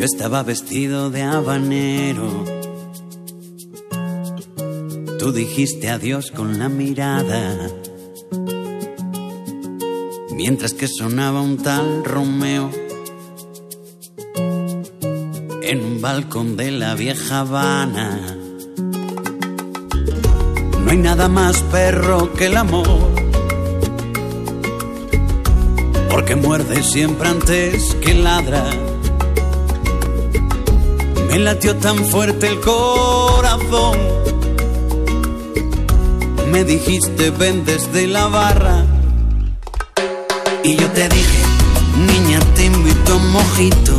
Yo estaba vestido de habanero. Tú dijiste adiós con la mirada. Mientras que sonaba un tal Romeo en un balcón de la vieja Habana. No hay nada más perro que el amor. Porque muerde siempre antes que ladra. Me latió tan fuerte el corazón. Me dijiste ven desde la barra. Y yo te dije, niña, te invito a un mojito.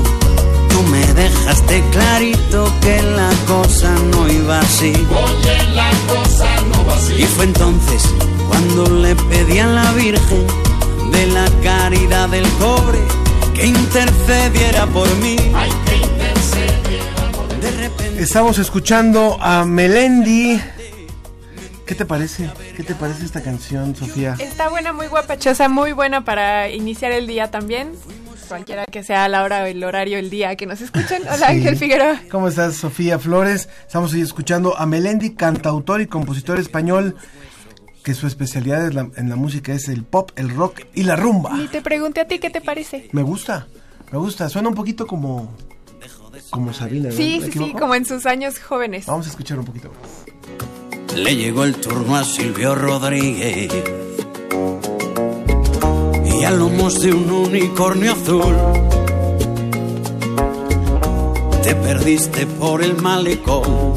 Tú me dejaste clarito que la cosa no iba así. Oye, la cosa no va así. Y fue entonces cuando le pedí a la Virgen de la caridad del cobre que intercediera por mí. Ay, que Estamos escuchando a Melendi. ¿Qué te parece? ¿Qué te parece esta canción, Sofía? Está buena, muy guapachosa, muy buena para iniciar el día también. Cualquiera que sea la hora, el horario, el día que nos escuchen. Hola Sí. Ángel Figueroa. ¿Cómo estás, Sofía Flores? Estamos hoy escuchando a Melendi, cantautor y compositor español, que su especialidad es la- en la música es el pop, el rock y la rumba. Y te pregunté a ti qué te parece. Me gusta, me gusta. Suena un poquito como, como Sabina, ¿no? Sí, ¿Me sí, sí, como en sus años jóvenes. Vamos a escuchar un poquito más. Le llegó el turno a Silvio Rodríguez y a lomos de un unicornio azul. Te perdiste por el malecón.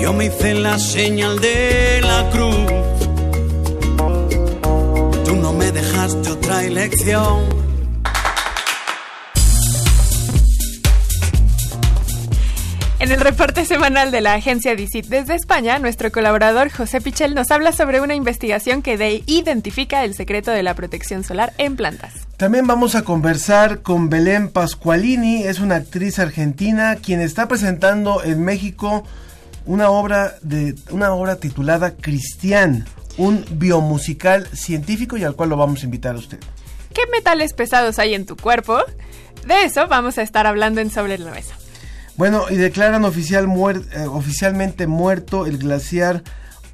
Yo me hice la señal de la cruz. Tú no me dejaste otra elección. En el reporte semanal de la agencia DICIT desde España, nuestro colaborador José Pichel nos habla sobre una investigación que de- identifica el secreto de la protección solar en plantas. También vamos a conversar con Belén Pascualini, es una actriz argentina quien está presentando en México una obra de una obra titulada Cristian, un biomusical científico y al cual lo vamos a invitar a usted. ¿Qué metales pesados hay en tu cuerpo? De eso vamos a estar hablando en Sobre la Mesa. Bueno, y declaran oficial eh, oficialmente muerto el glaciar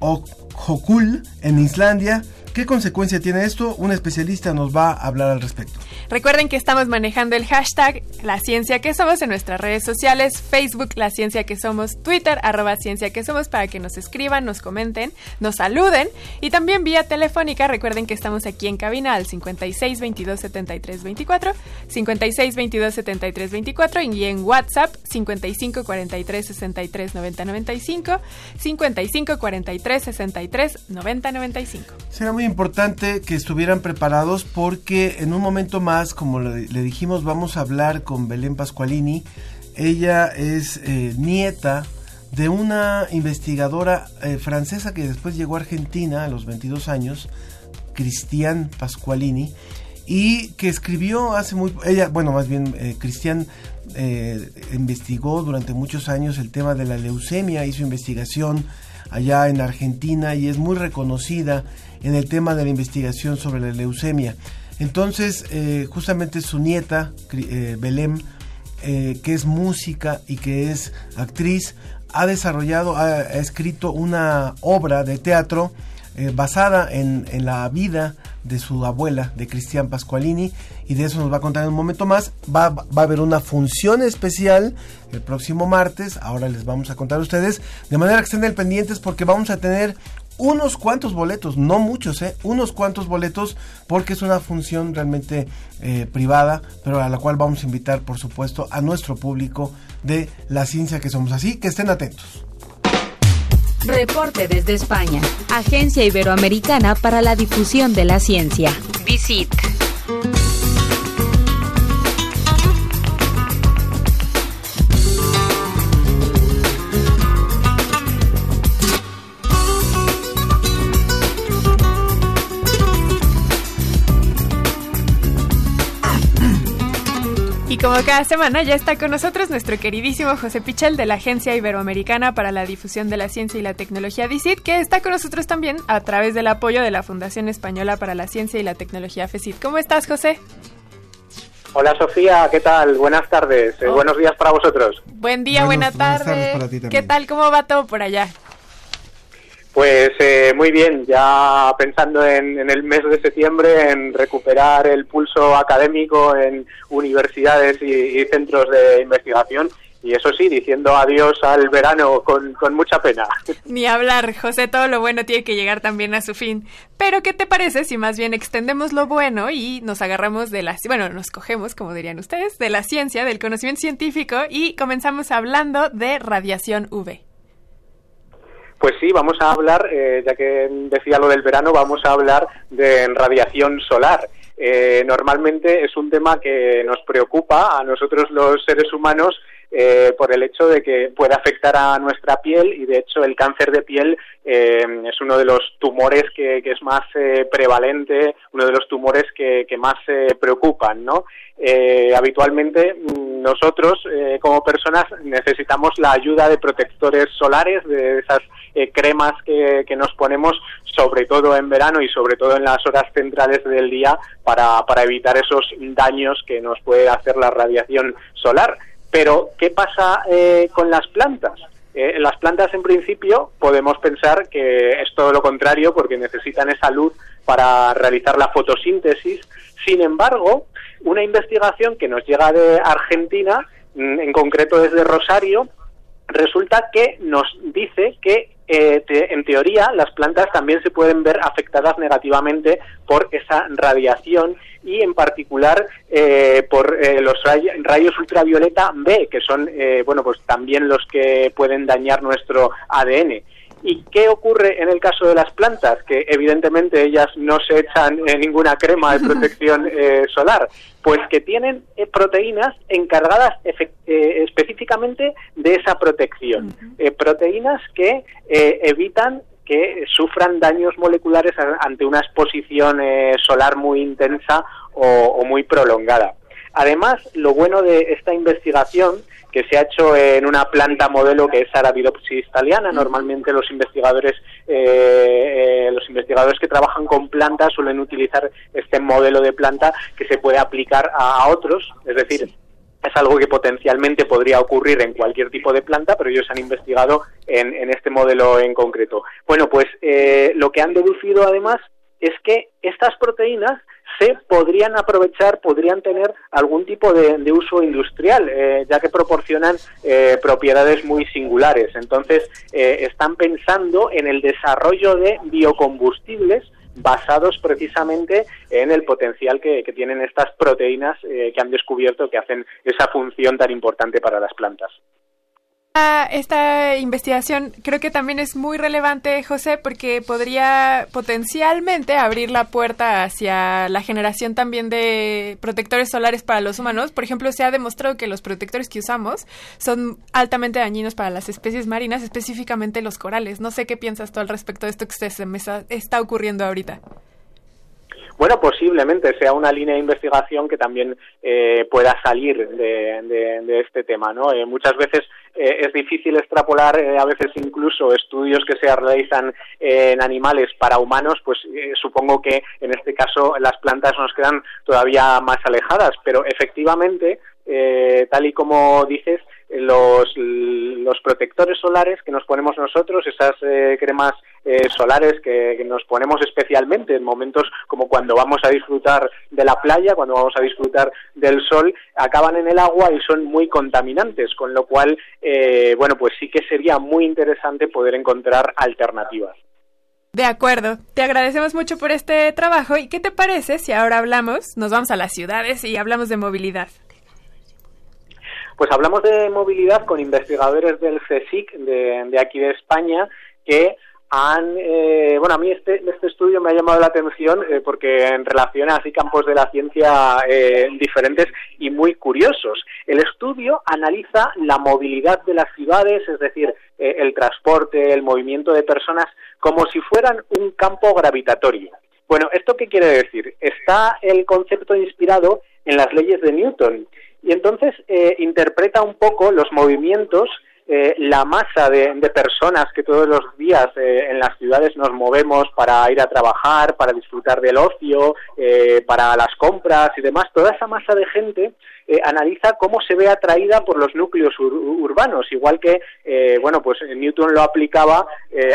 Jökull en Islandia. ¿Qué consecuencia tiene esto? Un especialista nos va a hablar al respecto. Recuerden que estamos manejando el hashtag La Ciencia que Somos en nuestras redes sociales, Facebook La Ciencia que Somos, Twitter arroba Ciencia que Somos para que nos escriban, nos comenten, nos saluden y también vía telefónica. Recuerden que estamos aquí en cabina al 56 22 73 24, 56 22 73 24 y en WhatsApp 55 43 63 90 95, 55 43 63 90 95. Será muy importante que estuvieran preparados porque en un momento más, como le, dijimos, vamos a hablar con Belén Pascualini. Ella es eh, nieta de una investigadora eh, francesa que después llegó a Argentina a los 22 años, Cristian Pascualini, y que escribió hace muy... Ella, bueno, más bien, eh, Cristian eh, investigó durante muchos años el tema de la leucemia, hizo investigación allá en Argentina y es muy reconocida en el tema de la investigación sobre la leucemia. Entonces, eh, justamente su nieta, eh, Belém, eh, que es música y que es actriz, ha desarrollado, ha, escrito una obra de teatro basada en, en la vida de su abuela, de Cristian Pascualini, y de eso nos va a contar en un momento más. Va, a haber una función especial el próximo martes, ahora les vamos a contar a ustedes, de manera que estén pendientes porque vamos a tener unos cuantos boletos, no muchos, ¿eh? unos cuantos boletos, porque es una función realmente eh, privada, pero a la cual vamos a invitar, por supuesto, a nuestro público de la ciencia que somos. Así que estén atentos. Reporte desde España. Agencia Iberoamericana para la Difusión de la Ciencia. Visit. Y como cada semana ya está con nosotros nuestro queridísimo José Pichel de la Agencia Iberoamericana para la Difusión de la Ciencia y la Tecnología DICIT, que está con nosotros también a través del apoyo de la Fundación Española para la Ciencia y la Tecnología FECIT. ¿Cómo estás, José? Hola Sofía, ¿qué tal? Buenas tardes, eh, Oh. buenos días para vosotros. Buen día, Buenos- buena buenas tarde. tardes para ti también. ¿Qué tal? ¿Cómo va todo por allá? Pues eh, muy bien, ya pensando en, en el mes de septiembre, en recuperar el pulso académico en universidades y, centros de investigación. Y eso sí, diciendo adiós al verano con, con mucha pena. Ni hablar, José, todo lo bueno tiene que llegar también a su fin. Pero, ¿qué te parece si más bien extendemos lo bueno y nos agarramos de la, bueno, nos cogemos, como dirían ustedes, de la ciencia, del conocimiento científico y comenzamos hablando de radiación UV? Pues sí, vamos a hablar, eh, ya que decía lo del verano, vamos a hablar de radiación solar. Eh, normalmente es un tema que nos preocupa a nosotros los seres humanos eh, por el hecho de que puede afectar a nuestra piel y de hecho el cáncer de piel eh, es uno de los tumores que, es más eh, prevalente, uno de los tumores que, que más eh, preocupan, ¿no? Eh, habitualmente mm, nosotros como personas necesitamos la ayuda de protectores solares, de esas cremas que, que nos ponemos sobre todo en verano y sobre todo en las horas centrales del día para, para evitar esos daños que nos puede hacer la radiación solar. Pero, ¿qué pasa eh, con las plantas? Eh, las plantas, en principio, podemos pensar que es todo lo contrario porque necesitan esa luz para realizar la fotosíntesis. Sin embargo, una investigación que nos llega de Argentina, mm, en concreto desde Rosario, resulta que nos dice que eh, te- en teoría las plantas también se pueden ver afectadas negativamente por esa radiación y en particular eh, por eh, los ray- rayos ultravioleta B que son eh, bueno pues también los que pueden dañar nuestro ADN ¿Y qué ocurre en el caso de las plantas? Que evidentemente ellas no se echan eh, ninguna crema de protección eh, solar, pues que tienen eh, proteínas encargadas eh, específicamente de esa protección. Eh, proteínas que evitan que sufran daños moleculares ante una exposición eh, solar muy intensa o, o muy prolongada. Además, lo bueno de esta investigación que se ha hecho en una planta modelo que es Arabidopsis thaliana. Normalmente los investigadores eh, eh, los investigadores que trabajan con plantas suelen utilizar este modelo de planta que se puede aplicar a, a otros, es decir, es algo que potencialmente podría ocurrir en cualquier tipo de planta, pero ellos han investigado en, en este modelo en concreto. Bueno, pues eh, lo que han deducido además es que estas proteínas se podrían aprovechar, podrían tener algún tipo de, uso industrial, eh, ya que proporcionan eh, propiedades muy singulares. Entonces, eh, están pensando en el desarrollo de biocombustibles basados precisamente en el potencial que, que tienen estas proteínas eh, que han descubierto que hacen esa función tan importante para las plantas. Esta investigación creo que también es muy relevante, José, porque podría potencialmente abrir la puerta hacia la generación también de protectores solares para los humanos. Por ejemplo, se ha demostrado que los protectores que usamos son altamente dañinos para las especies marinas, específicamente los corales. No sé qué piensas tú al respecto de esto que se me está, ocurriendo ahorita. Bueno, posiblemente sea una línea de investigación que también eh, pueda salir de este tema, ¿no? Eh, muchas veces eh, es difícil extrapolar, eh, a veces incluso estudios que se realizan en animales para humanos, pues eh, supongo que en este caso las plantas nos quedan todavía más alejadas, pero efectivamente, eh, tal y como dices, los, los protectores solares que nos ponemos nosotros, esas eh, cremas eh, solares que, que nos ponemos especialmente en momentos como cuando vamos a disfrutar de la playa, cuando vamos a disfrutar del sol, acaban en el agua y son muy contaminantes, con lo cual, eh, bueno, pues sí que sería muy interesante poder encontrar alternativas. De acuerdo, te agradecemos mucho por este trabajo. ¿Y qué te parece si ahora hablamos, nos vamos a las ciudades y hablamos de movilidad? Pues hablamos de movilidad con investigadores del CSIC de, aquí de España que han, eh, bueno, a mí este, este estudio me ha llamado la atención eh, porque en relación a así campos de la ciencia eh, diferentes y muy curiosos. El estudio analiza la movilidad de las ciudades, es decir, eh, el transporte, el movimiento de personas, como si fueran un campo gravitatorio. Bueno, ¿esto qué quiere decir? Está el concepto inspirado en las leyes de Newton y entonces eh, interpreta un poco los movimientos eh, la masa de, de, personas que todos los días eh, en las ciudades nos movemos para ir a trabajar, para disfrutar del ocio, eh, para las compras y demás, toda esa masa de gente eh, analiza cómo se ve atraída por los núcleos ur urbanos, igual que, eh, bueno, pues Newton lo aplicaba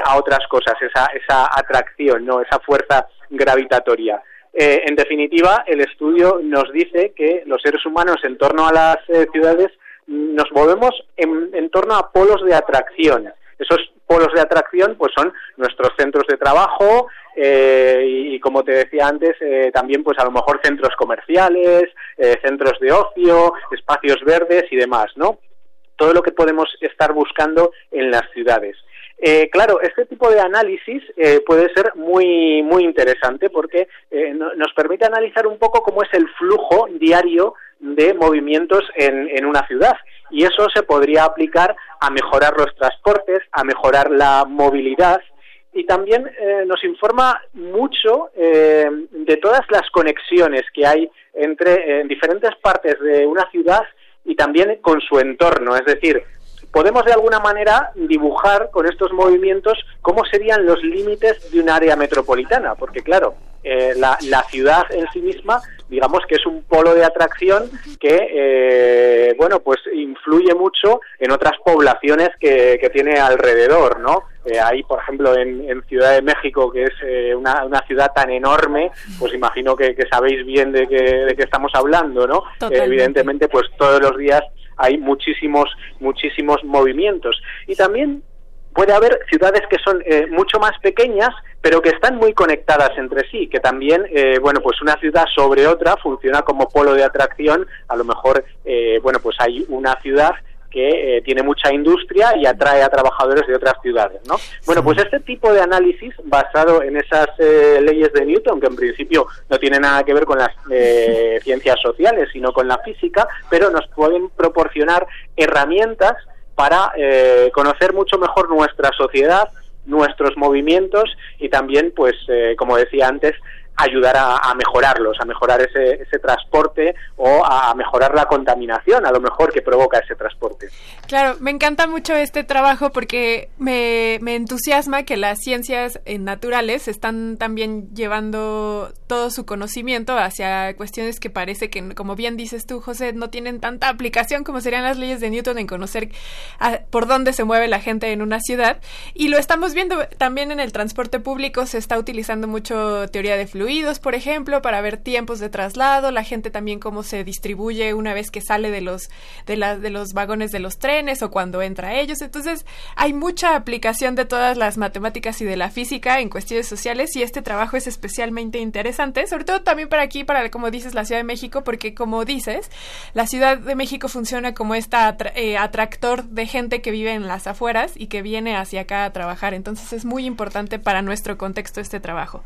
a otras cosas, esa, esa atracción, no, esa fuerza gravitatoria. Eh, en definitiva, el estudio nos dice que los seres humanos en torno a las eh, ciudades nos movemos en, torno a polos de atracción. Esos polos de atracción pues son nuestros centros de trabajo eh, y, y, como te decía antes eh, también pues a lo mejor centros comerciales, centros de ocio, espacios verdes y demás, ¿no? Todo lo que podemos estar buscando en las ciudades. Eh, claro, este tipo de análisis eh, puede ser muy muy interesante porque eh, no, nos permite analizar un poco cómo es el flujo diario de movimientos en, en, una ciudad. Y eso se podría aplicar a mejorar los transportes, a mejorar la movilidad. Y también eh, nos informa mucho eh, de todas las conexiones que hay entre en diferentes partes de una ciudad y también con su entorno, es decir, podemos de alguna manera dibujar con estos movimientos cómo serían los límites de un área metropolitana, porque claro, eh, la, la, ciudad en sí misma, digamos que es un polo de atracción que, eh, bueno, pues influye mucho en otras poblaciones que, que tiene alrededor, ¿no? Eh, ahí, por ejemplo, en, en, Ciudad de México, que es eh, una, una, ciudad tan enorme, pues imagino que, que sabéis bien de qué de qué estamos hablando, ¿no? evidentemente, pues todos los días hay muchísimos, muchísimos movimientos. Y también puede haber ciudades que son eh, mucho más pequeñas, pero que están muy conectadas entre sí, que también, eh, bueno, pues una ciudad sobre otra funciona como polo de atracción. A lo mejor, eh, bueno, pues hay una ciudad que eh, tiene mucha industria y atrae a trabajadores de otras ciudades, ¿no? Bueno, pues este tipo de análisis basado en esas eh, leyes de Newton, que en principio no tienen nada que ver con las eh, ciencias sociales, sino con la física, pero nos pueden proporcionar herramientas para eh, conocer mucho mejor nuestra sociedad, nuestros movimientos y también, pues, eh, como decía antes, ayudar a, mejorarlos, a mejorar ese, ese, transporte o a mejorar la contaminación, a lo mejor que provoca ese transporte. Claro, me encanta mucho este trabajo porque me, me entusiasma que las ciencias naturales están también llevando todo su conocimiento hacia cuestiones que parece que, como bien dices tú, José, no tienen tanta aplicación como serían las leyes de Newton en conocer a, por dónde se mueve la gente en una ciudad. Y lo estamos viendo también en el transporte público, se está utilizando mucho teoría de fluidos por ejemplo, para ver tiempos de traslado, la gente también cómo se distribuye una vez que sale de los de, la, de los vagones de los trenes o cuando entra a ellos. Entonces, hay mucha aplicación de todas las matemáticas y de la física en cuestiones sociales y este trabajo es especialmente interesante, sobre todo también para aquí, para como dices, la Ciudad de México, porque como dices, la Ciudad de México funciona como atra eh, atractor de gente que vive en las afueras y que viene hacia acá a trabajar. Entonces, es muy importante para nuestro contexto este trabajo.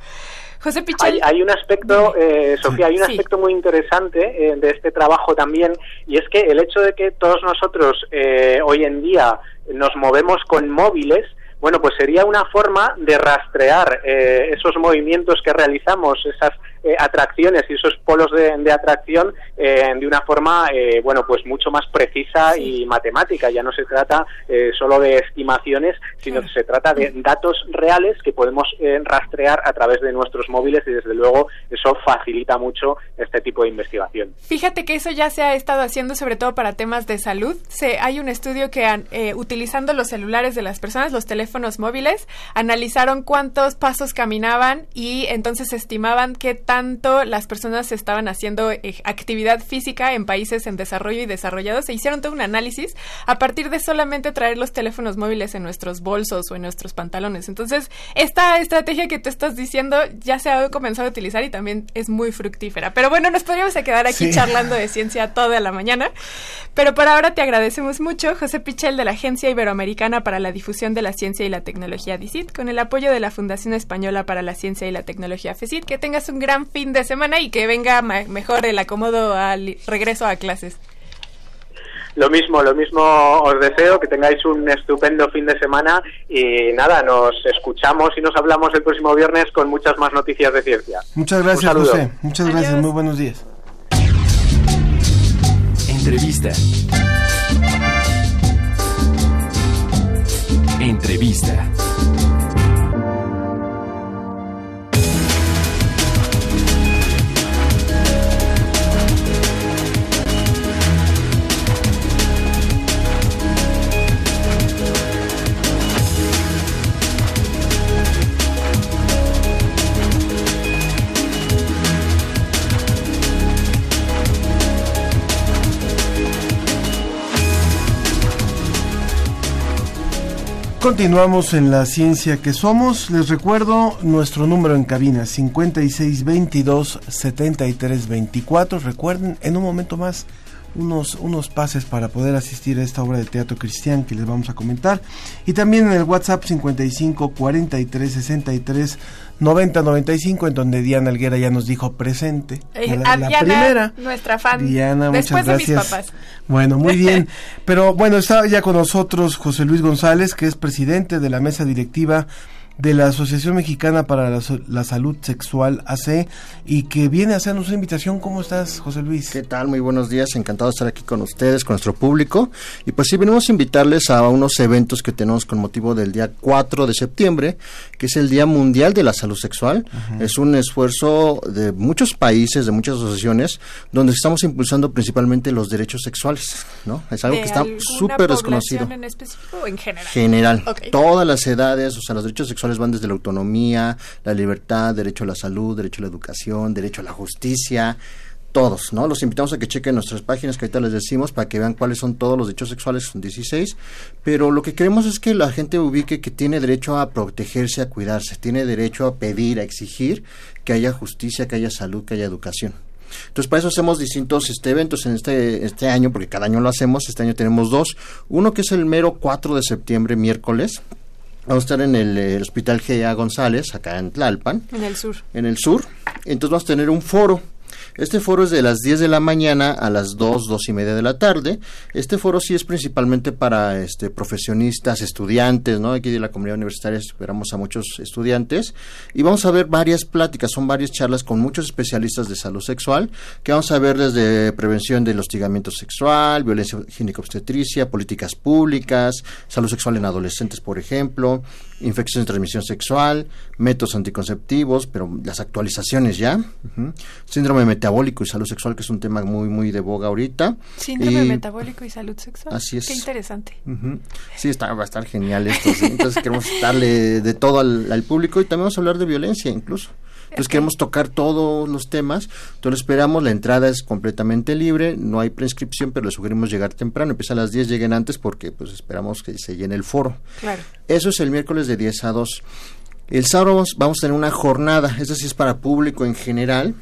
José Pichel. Hay, hay un aspecto, eh, Sofía, hay un sí. aspecto muy interesante eh, de este trabajo también, y es que el hecho de que todos nosotros eh, hoy en día nos movemos con móviles, bueno, pues sería una forma de rastrear eh, esos movimientos que realizamos, esas eh, atracciones y esos polos de, de atracción eh, de una forma, eh, bueno, pues mucho más precisa y matemática. Ya no se trata eh, solo de estimaciones, sino que se trata de datos reales que podemos eh, rastrear a través de nuestros móviles y desde luego eso facilita mucho este tipo de investigación. Fíjate que eso ya se ha estado haciendo sobre todo para temas de salud. Se, hay un estudio que han, utilizando los celulares de las personas, los teléfonos móviles, analizaron cuántos pasos caminaban y entonces estimaban qué tanto las personas estaban haciendo eh, actividad física en países en desarrollo y desarrollados. Se hicieron todo un análisis a partir de solamente traer los teléfonos móviles en nuestros bolsos o en nuestros pantalones. Entonces, esta estrategia que tú estás diciendo ya se ha comenzado a utilizar y también es muy fructífera. Pero bueno, nos podríamos quedar aquí Sí. charlando de ciencia toda la mañana. Pero por ahora te agradecemos mucho, José Pichel de la Agencia Iberoamericana para la Difusión de la Ciencia y la Tecnología DICIT, con el apoyo de la Fundación Española para la Ciencia y la Tecnología FECIT. Que tengas un gran fin de semana y que venga mejor el acomodo al regreso a clases. Lo mismo, lo mismo os deseo, que tengáis un estupendo fin de semana y nada, nos escuchamos y nos hablamos el próximo viernes con muchas más noticias de ciencia. Muchas gracias. José. Muchas gracias. Muy buenos días. Entrevista. Entrevista. Continuamos en la ciencia que somos. Les recuerdo nuestro número en cabina 5622-7324. Recuerden, en un momento más, unos, unos pases para poder asistir a esta obra de teatro cristian que les vamos a comentar. Y también en el WhatsApp 55 43 63 90 95, en donde Diana Alguera ya nos dijo presente. Eh, La- a la Diana, primera. nuestra fan. Diana, Después muchas de mis gracias. papás. Bueno, muy bien. Pero bueno, está ya con nosotros José Luis González, que es presidente de la mesa directiva de la Asociación Mexicana para la, la Salud Sexual AC y que viene a hacernos una invitación. ¿Cómo estás, José Luis? ¿Qué tal? Muy buenos días, encantado de estar aquí con ustedes, con nuestro público. Y pues sí, venimos a invitarles a unos eventos que tenemos con motivo del día 4 de septiembre, que es el Día Mundial de la Salud Sexual. Es un esfuerzo de muchos países, de muchas asociaciones, donde estamos impulsando principalmente los derechos sexuales, ¿no? Es algo ¿De que está súper desconocido. en específico o en general? General. Todas las edades, o sea, los derechos sexuales van desde la autonomía, la libertad, derecho a la salud, derecho a la educación, derecho a la justicia, todos, ¿no? Los invitamos a que chequen nuestras páginas que ahorita les decimos para que vean cuáles son todos los derechos sexuales, son 16, pero lo que queremos es que la gente ubique que tiene derecho a protegerse, a cuidarse, tiene derecho a pedir, a exigir que haya justicia, que haya salud, que haya educación. Entonces, para eso hacemos distintos este, eventos en este, este año, porque cada año lo hacemos. Este año tenemos dos. Uno que es el mero 4 de septiembre, miércoles. Vamos a estar en el, eh, Hospital G.A. González, acá en Tlalpan, En el sur. en el sur. Entonces vamos a tener un foro. Este foro es de las 10 de la mañana a las 2, 2 y media de la tarde. Este foro sí es principalmente para este, profesionistas, estudiantes, ¿no? Aquí de la comunidad universitaria esperamos a muchos estudiantes. Y vamos a ver varias pláticas, son varias charlas con muchos especialistas de salud sexual, que vamos a ver desde prevención del hostigamiento sexual, violencia obstetricia, políticas públicas, salud sexual en adolescentes, por ejemplo, infecciones de transmisión sexual, métodos anticonceptivos, pero las actualizaciones ya, ujú, síndrome metabólico y salud sexual, que es un tema muy, muy de boga ahorita. Síndrome Y- metabólico y salud sexual. Así es. Qué interesante. Sí, está, va a estar genial esto. ¿sí? Entonces queremos darle de todo al, al público y también vamos a hablar de violencia incluso. Entonces queremos tocar todos los temas. Entonces esperamos, la entrada es completamente libre, no hay prescripción, pero les sugerimos llegar temprano. Empieza a las 10, lleguen antes porque pues esperamos que se llene el foro. Claro. Eso es el miércoles de 10 a 2. El sábado vamos- vamos a tener una jornada, esa sí es para público en general.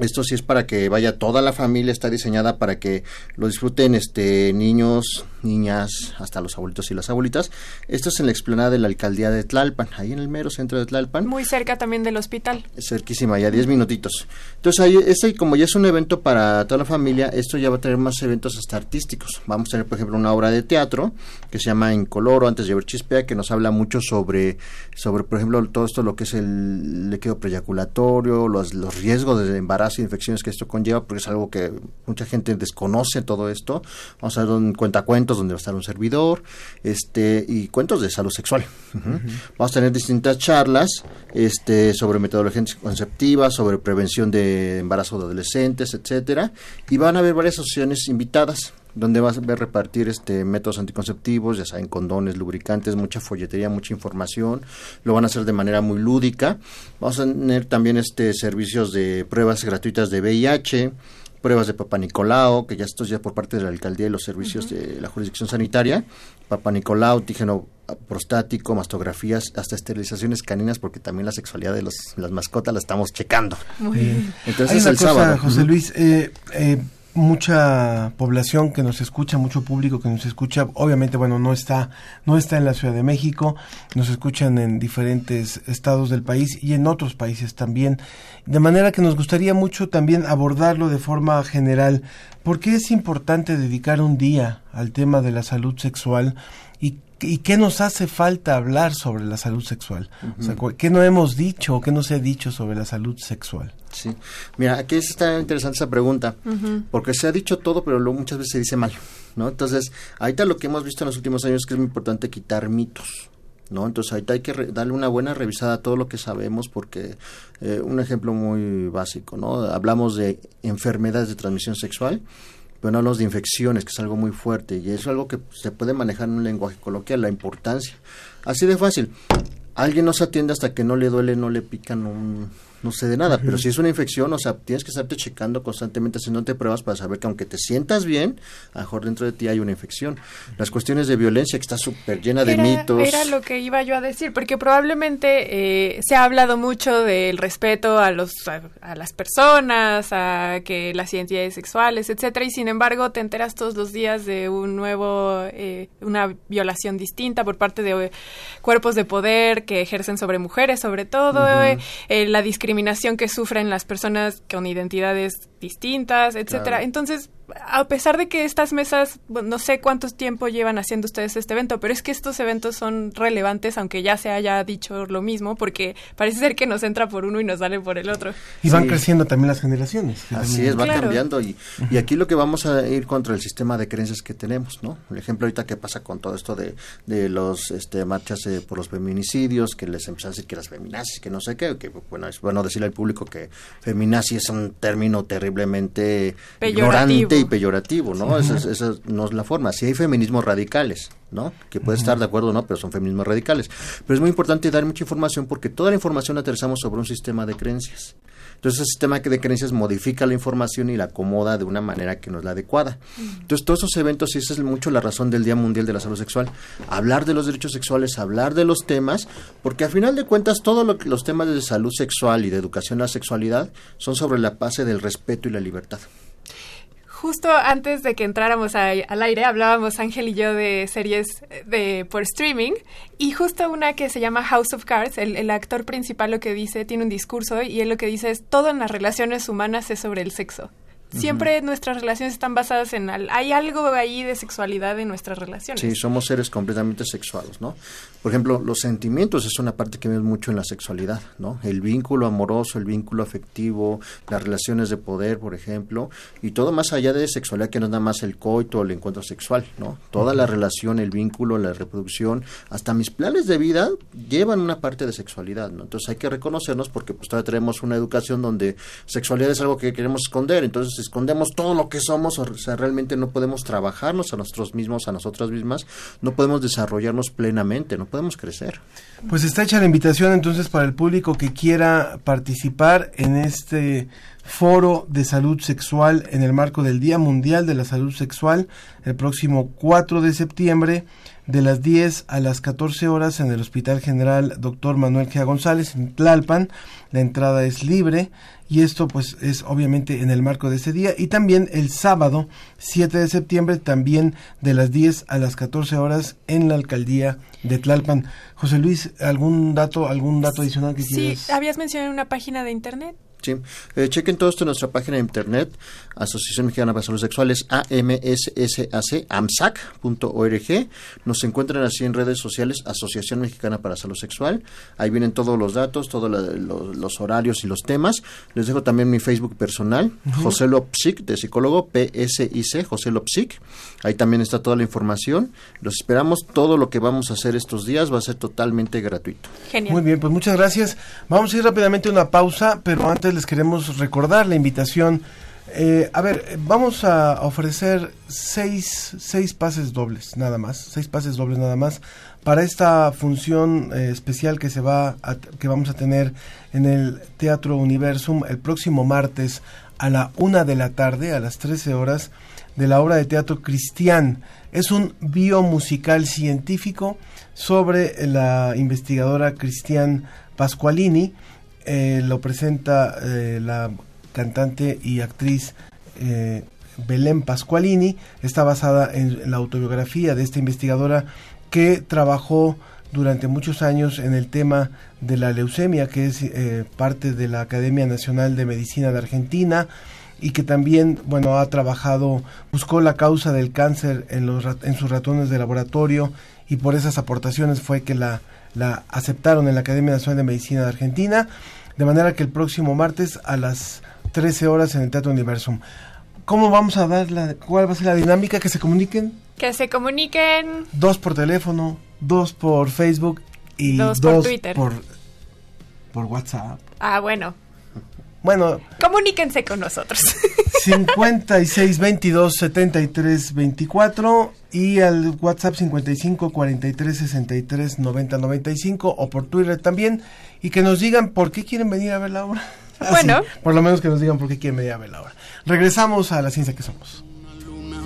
Esto sí es para que vaya toda la familia, está diseñada para que lo disfruten este niños, niñas, hasta los abuelitos y las abuelitas. Esto es en la explanada de la alcaldía de Tlalpan, ahí en el mero centro de Tlalpan Muy cerca también del hospital. cerquísima, ya 10 minutitos. Entonces, ahí, este, como ya es un evento para toda la familia, esto ya va a tener más eventos hasta artísticos. Vamos a tener, por ejemplo, una obra de teatro que se llama Incoloro, antes de ver Chispea, que nos habla mucho sobre, sobre por ejemplo, todo esto, lo que es el líquido preyaculatorio, los, los riesgos de embarazo y infecciones que esto conlleva, porque es algo que mucha gente desconoce todo esto. Vamos a ver un cuentacuentos donde va a estar un servidor, este, y cuentos de salud sexual. Vamos a tener distintas charlas, este, sobre metodología anticonceptiva, sobre prevención de embarazo de adolescentes, etcétera, y van a haber varias asociaciones invitadas. donde vas a ver repartir este métodos anticonceptivos, ya saben, condones, lubricantes, mucha folletería, mucha información. Lo van a hacer de manera muy lúdica. Vamos a tener también este servicios de pruebas gratuitas de VIH, pruebas de Papa Nicolau, que ya esto es ya por parte de la alcaldía y los servicios de la jurisdicción sanitaria, Papa Nicolau, tígeno prostático, mastografías, hasta esterilizaciones caninas, porque también la sexualidad de los, las mascotas la estamos checando. Muy bien. Entonces Hay una el cosa, sábado. José. Luis, eh, eh, mucha población que nos escucha, mucho público que nos escucha, obviamente, bueno, no está, no está en la Ciudad de México, nos escuchan en diferentes estados del país y en otros países también, de manera que nos gustaría mucho también abordarlo de forma general. ¿Por qué es importante dedicar un día al tema de la salud sexual y ¿Y qué nos hace falta hablar sobre la salud sexual? O sea, ¿qué no hemos dicho o qué no se ha dicho sobre la salud sexual? Sí, mira, aquí está interesante esa pregunta, porque se ha dicho todo, pero luego muchas veces se dice mal, ¿no? Entonces, ahorita lo que hemos visto en los últimos años es que es muy importante quitar mitos, ¿no? Entonces, ahorita hay que re- darle una buena revisada a todo lo que sabemos, porque eh, un ejemplo muy básico, ¿no? Hablamos de enfermedades de transmisión sexual, pero no hablamos de infecciones, que es algo muy fuerte, y es algo que se puede manejar en un lenguaje coloquial, la importancia. Así de fácil. Alguien no se atiende hasta que no le duele, no le pica, no, no sé de nada. Pero si es una infección, o sea, tienes que estarte checando constantemente, haciéndote pruebas para saber que aunque te sientas bien, a lo mejor dentro de ti hay una infección. Las cuestiones de violencia, que está súper llena de mitos. Era lo que iba yo a decir, porque probablemente eh, se ha hablado mucho del respeto a los a, a las personas, a que las identidades sexuales, etcétera, y sin embargo te enteras todos los días de un nuevo eh, una violación distinta por parte de eh, cuerpos de poder que ejercen sobre mujeres, sobre todo eh, eh, la discriminación que sufren las personas con identidades distintas, etcétera. Claro. Entonces, a pesar de que estas mesas, bueno, no sé cuántos tiempo llevan haciendo ustedes este evento, pero es que estos eventos son relevantes, aunque ya se haya dicho lo mismo, porque parece ser que nos entra por uno y nos sale por el otro. Y van Sí. creciendo también las generaciones. Así es, va Claro. cambiando y, y aquí lo que vamos a ir contra el sistema de creencias que tenemos, ¿no? El ejemplo ahorita que pasa con todo esto de, de los este, marchas eh, por los feminicidios, que les empiezan a decir que las feminazis, que no sé qué, que bueno, es bueno decirle al público que feminazi es un término terriblemente ignorante y peyorativo, ¿no? Sí. Esa, es- esa no es la forma. Si hay feminismos radicales, ¿no? Que puede estar de acuerdo o no, pero son feminismos radicales. Pero es muy importante dar mucha información porque toda la información la aterrizamos sobre un sistema de creencias. Entonces, ese sistema de creencias modifica la información y la acomoda de una manera que no es la adecuada. Entonces, todos esos eventos, y esa es mucho la razón del Día Mundial de la Salud Sexual, hablar de los derechos sexuales, hablar de los temas, porque al final de cuentas, todos lo los temas de salud sexual y de educación a la sexualidad son sobre la base del respeto y la libertad. Justo antes de que entráramos a- al aire, hablábamos Ángel y yo de series de por streaming y justo una que se llama House of Cards, el, el actor principal lo que dice, tiene un discurso y él lo que dice es todo en las relaciones humanas es sobre el sexo. Siempre nuestras relaciones están basadas en... al- hay algo ahí de sexualidad en nuestras relaciones. Sí, somos seres completamente sexuados, ¿no? Por ejemplo, los sentimientos es una parte que vemos mucho en la sexualidad, ¿no? El vínculo amoroso, el vínculo afectivo, las relaciones de poder, por ejemplo, y todo más allá de sexualidad que no es nada más el coito o el encuentro sexual, ¿no? Toda la relación, el vínculo, la reproducción, hasta mis planes de vida llevan una parte de sexualidad, ¿no? Entonces hay que reconocernos porque pues todavía tenemos una educación donde sexualidad es algo que queremos esconder, entonces escondemos todo lo que somos, o sea, realmente no podemos trabajarnos a nosotros mismos, a nosotras mismas, no podemos desarrollarnos plenamente, no podemos crecer. Pues está hecha la invitación entonces para el público que quiera participar en este foro de salud sexual en el marco del Día Mundial de la Salud Sexual el próximo 4 de septiembre de las 10 a las 14 horas en el Hospital General Dr. Manuel Gea González en Tlalpan. La entrada es libre y esto pues es obviamente en el marco de este día y también el sábado 7 de septiembre también de las 10 a las 14 horas en la alcaldía de Tlalpan. José Luis, ¿algún dato algún dato adicional que Sí, quieras? habías mencionado una página de internet. Sí, eh, chequen todo esto en nuestra página de internet, Asociación Mexicana para Salud Sexual, es AMSSAC, amsac.org. Nos encuentran así en redes sociales, Asociación Mexicana para Salud Sexual. Ahí vienen todos los datos, todos los horarios y los temas. Les dejo también mi Facebook personal, Ujú. José Lopsic, de psicólogo, PSIC, José Lopsic. Ahí también está toda la información. Los esperamos. Todo lo que vamos a hacer estos días va a ser totalmente gratuito. Muy bien, pues muchas gracias. Vamos a ir rápidamente a una pausa, pero antes les queremos recordar la invitación Eh, a ver, vamos a ofrecer seis, seis pases dobles, nada más, seis pases dobles nada más para esta función eh, especial que se va a- que vamos a tener en el Teatro Universum el próximo martes a la una de la tarde, a las 13 horas, de la obra de teatro Cristian. Es un biomusical científico sobre la investigadora Cristian Pasqualini. Eh, lo presenta eh, la cantante y actriz eh, Belén Pasqualini. Está basada en la autobiografía de esta investigadora que trabajó durante muchos años en el tema de la leucemia, que es eh, parte de la Academia Nacional de Medicina de Argentina y que también, bueno, ha trabajado, buscó la causa del cáncer en, los, en sus ratones de laboratorio y por esas aportaciones fue que la, la aceptaron en la Academia Nacional de Medicina de Argentina, de manera que el próximo martes a las 13 horas en el Teatro Universum. ¿Cómo vamos a dar la, cuál va a ser la dinámica? Que se comuniquen Que se comuniquen. dos por teléfono, dos por Facebook y Dos dos, por Twitter. por, por WhatsApp. Ah, bueno. Bueno, Comuníquense con nosotros. 56 22 73 24 y al WhatsApp 55 43 63 90 95 o por Twitter también y que nos digan por qué quieren venir a ver la obra. Bueno. Así, por lo menos que nos digan por qué quieren venir a ver la obra. Regresamos a la ciencia que somos.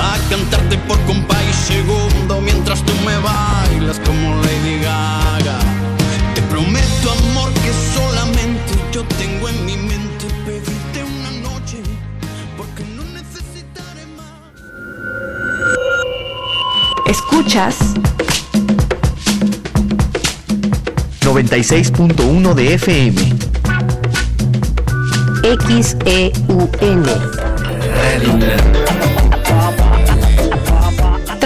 Va a cantarte por compa y segundo mientras tú me bailas como Lady Gaga. Te prometo, amor, que solamente yo tengo en mi mente pedirte una noche. Porque no necesitaré más. Escuchas 96.1 de FM. XEUN.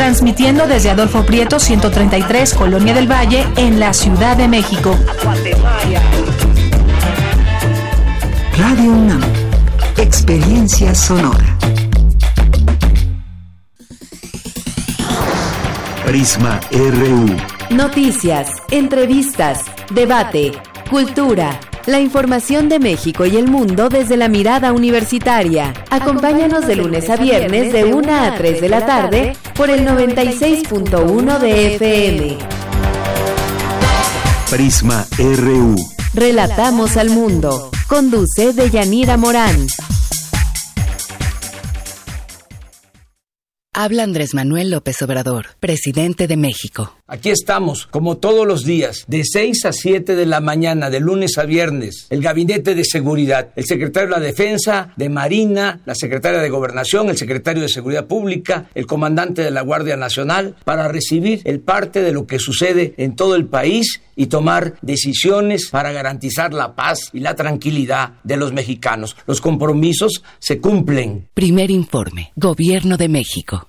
Transmitiendo desde Adolfo Prieto 133, Colonia del Valle, en la Ciudad de México. Radio UNAM. Experiencia sonora. Prisma RU. Noticias, entrevistas, debate, cultura. La información de México y el mundo desde la mirada universitaria. Acompáñanos de lunes a viernes de 1 a 3 de la tarde por el 96.1 de FM. Prisma RU. Relatamos al mundo. Conduce Deyanira Morán. Habla Andrés Manuel López Obrador, presidente de México. Aquí estamos, como todos los días, de 6 a 7 de la mañana, de lunes a viernes, el Gabinete de Seguridad, el secretario de la Defensa, de Marina, la secretaria de Gobernación, el secretario de Seguridad Pública, el comandante de la Guardia Nacional, para recibir el parte de lo que sucede en todo el país y tomar decisiones para garantizar la paz y la tranquilidad de los mexicanos. Los compromisos se cumplen. Primer informe, Gobierno de México.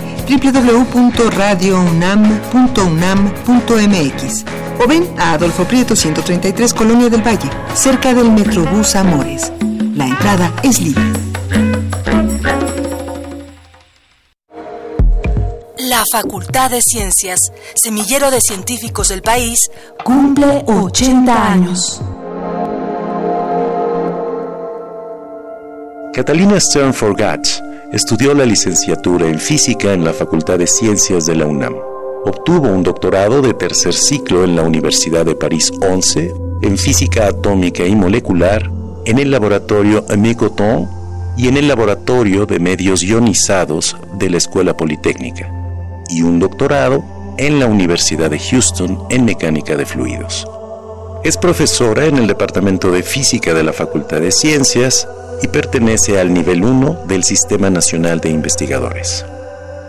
www.radiounam.unam.mx o ven a Adolfo Prieto 133 Colonia del Valle, cerca del Metrobús Amores. La entrada es libre. La Facultad de Ciencias, semillero de científicos del país, Cumple 80 años. Catalina Stern Forgatz estudió la licenciatura en física en la Facultad de Ciencias de la UNAM. Obtuvo un doctorado de tercer ciclo en la Universidad de París 11 en física atómica y molecular en el laboratorio Mécoton y en el laboratorio de medios ionizados de la Escuela Politécnica, y un doctorado en la Universidad de Houston en mecánica de fluidos. Es profesora en el Departamento de Física de la Facultad de Ciencias y pertenece al nivel 1 del Sistema Nacional de Investigadores.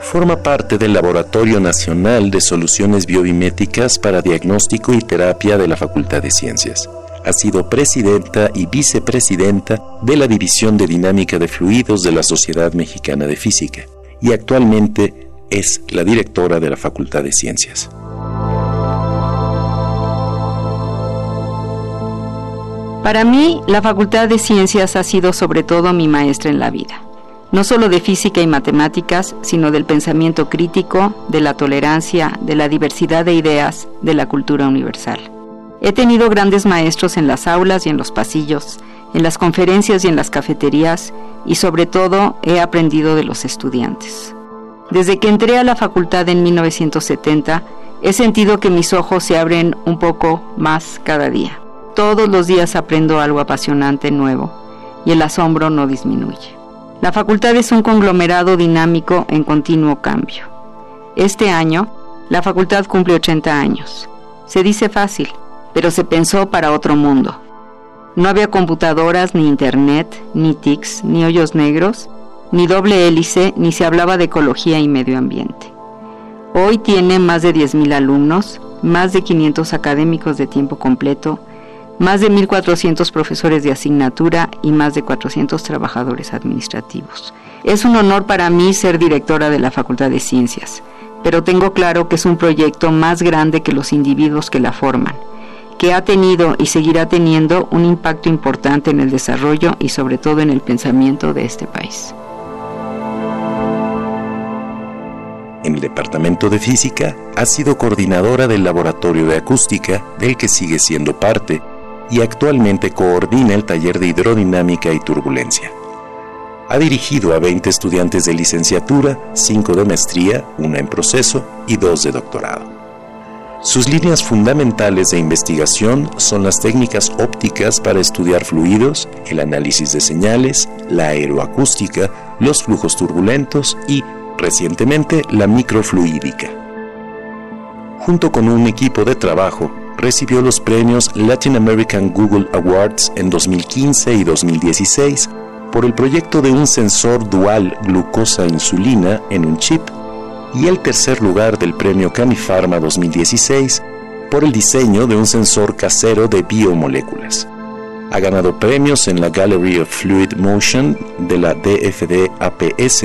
Forma parte del Laboratorio Nacional de Soluciones Biomiméticas para Diagnóstico y Terapia de la Facultad de Ciencias. Ha sido presidenta y vicepresidenta de la División de Dinámica de Fluidos de la Sociedad Mexicana de Física y actualmente es la directora de la Facultad de Ciencias. Para mí, la Facultad de Ciencias ha sido sobre todo mi maestra en la vida, no solo de física y matemáticas, sino del pensamiento crítico, de la tolerancia, de la diversidad de ideas, de la cultura universal. He tenido grandes maestros en las aulas y en los pasillos, en las conferencias y en las cafeterías, y sobre todo he aprendido de los estudiantes. Desde que entré a la facultad en 1970, he sentido que mis ojos se abren un poco más cada día. Todos los días aprendo algo apasionante nuevo y el asombro no disminuye. La facultad es un conglomerado dinámico en continuo cambio. Este año, la facultad cumple 80 años. Se dice fácil, pero se pensó para otro mundo. No había computadoras, ni internet, ni TICs, ni hoyos negros, ni doble hélice, ni se hablaba de ecología y medio ambiente. Hoy tiene más de 10.000 alumnos, más de 500 académicos de tiempo completo, más de 1.400 profesores de asignatura y más de 400 trabajadores administrativos. Es un honor para mí ser directora de la Facultad de Ciencias, pero tengo claro que es un proyecto más grande que los individuos que la forman, que ha tenido y seguirá teniendo un impacto importante en el desarrollo y sobre todo en el pensamiento de este país. En el Departamento de Física ha sido coordinadora del Laboratorio de Acústica, del que sigue siendo parte, y actualmente coordina el taller de hidrodinámica y turbulencia. Ha dirigido a 20 estudiantes de licenciatura, 5 de maestría, una en proceso y 2 de doctorado. Sus líneas fundamentales de investigación son las técnicas ópticas para estudiar fluidos, el análisis de señales, la aeroacústica, los flujos turbulentos y, recientemente, la microfluídica. Junto con un equipo de trabajo, recibió los premios Latin American Google Awards en 2015 y 2016 por el proyecto de un sensor dual glucosa-insulina en un chip y el tercer lugar del premio Camifarma 2016 por el diseño de un sensor casero de biomoléculas. Ha ganado premios en la Gallery of Fluid Motion de la DFD APS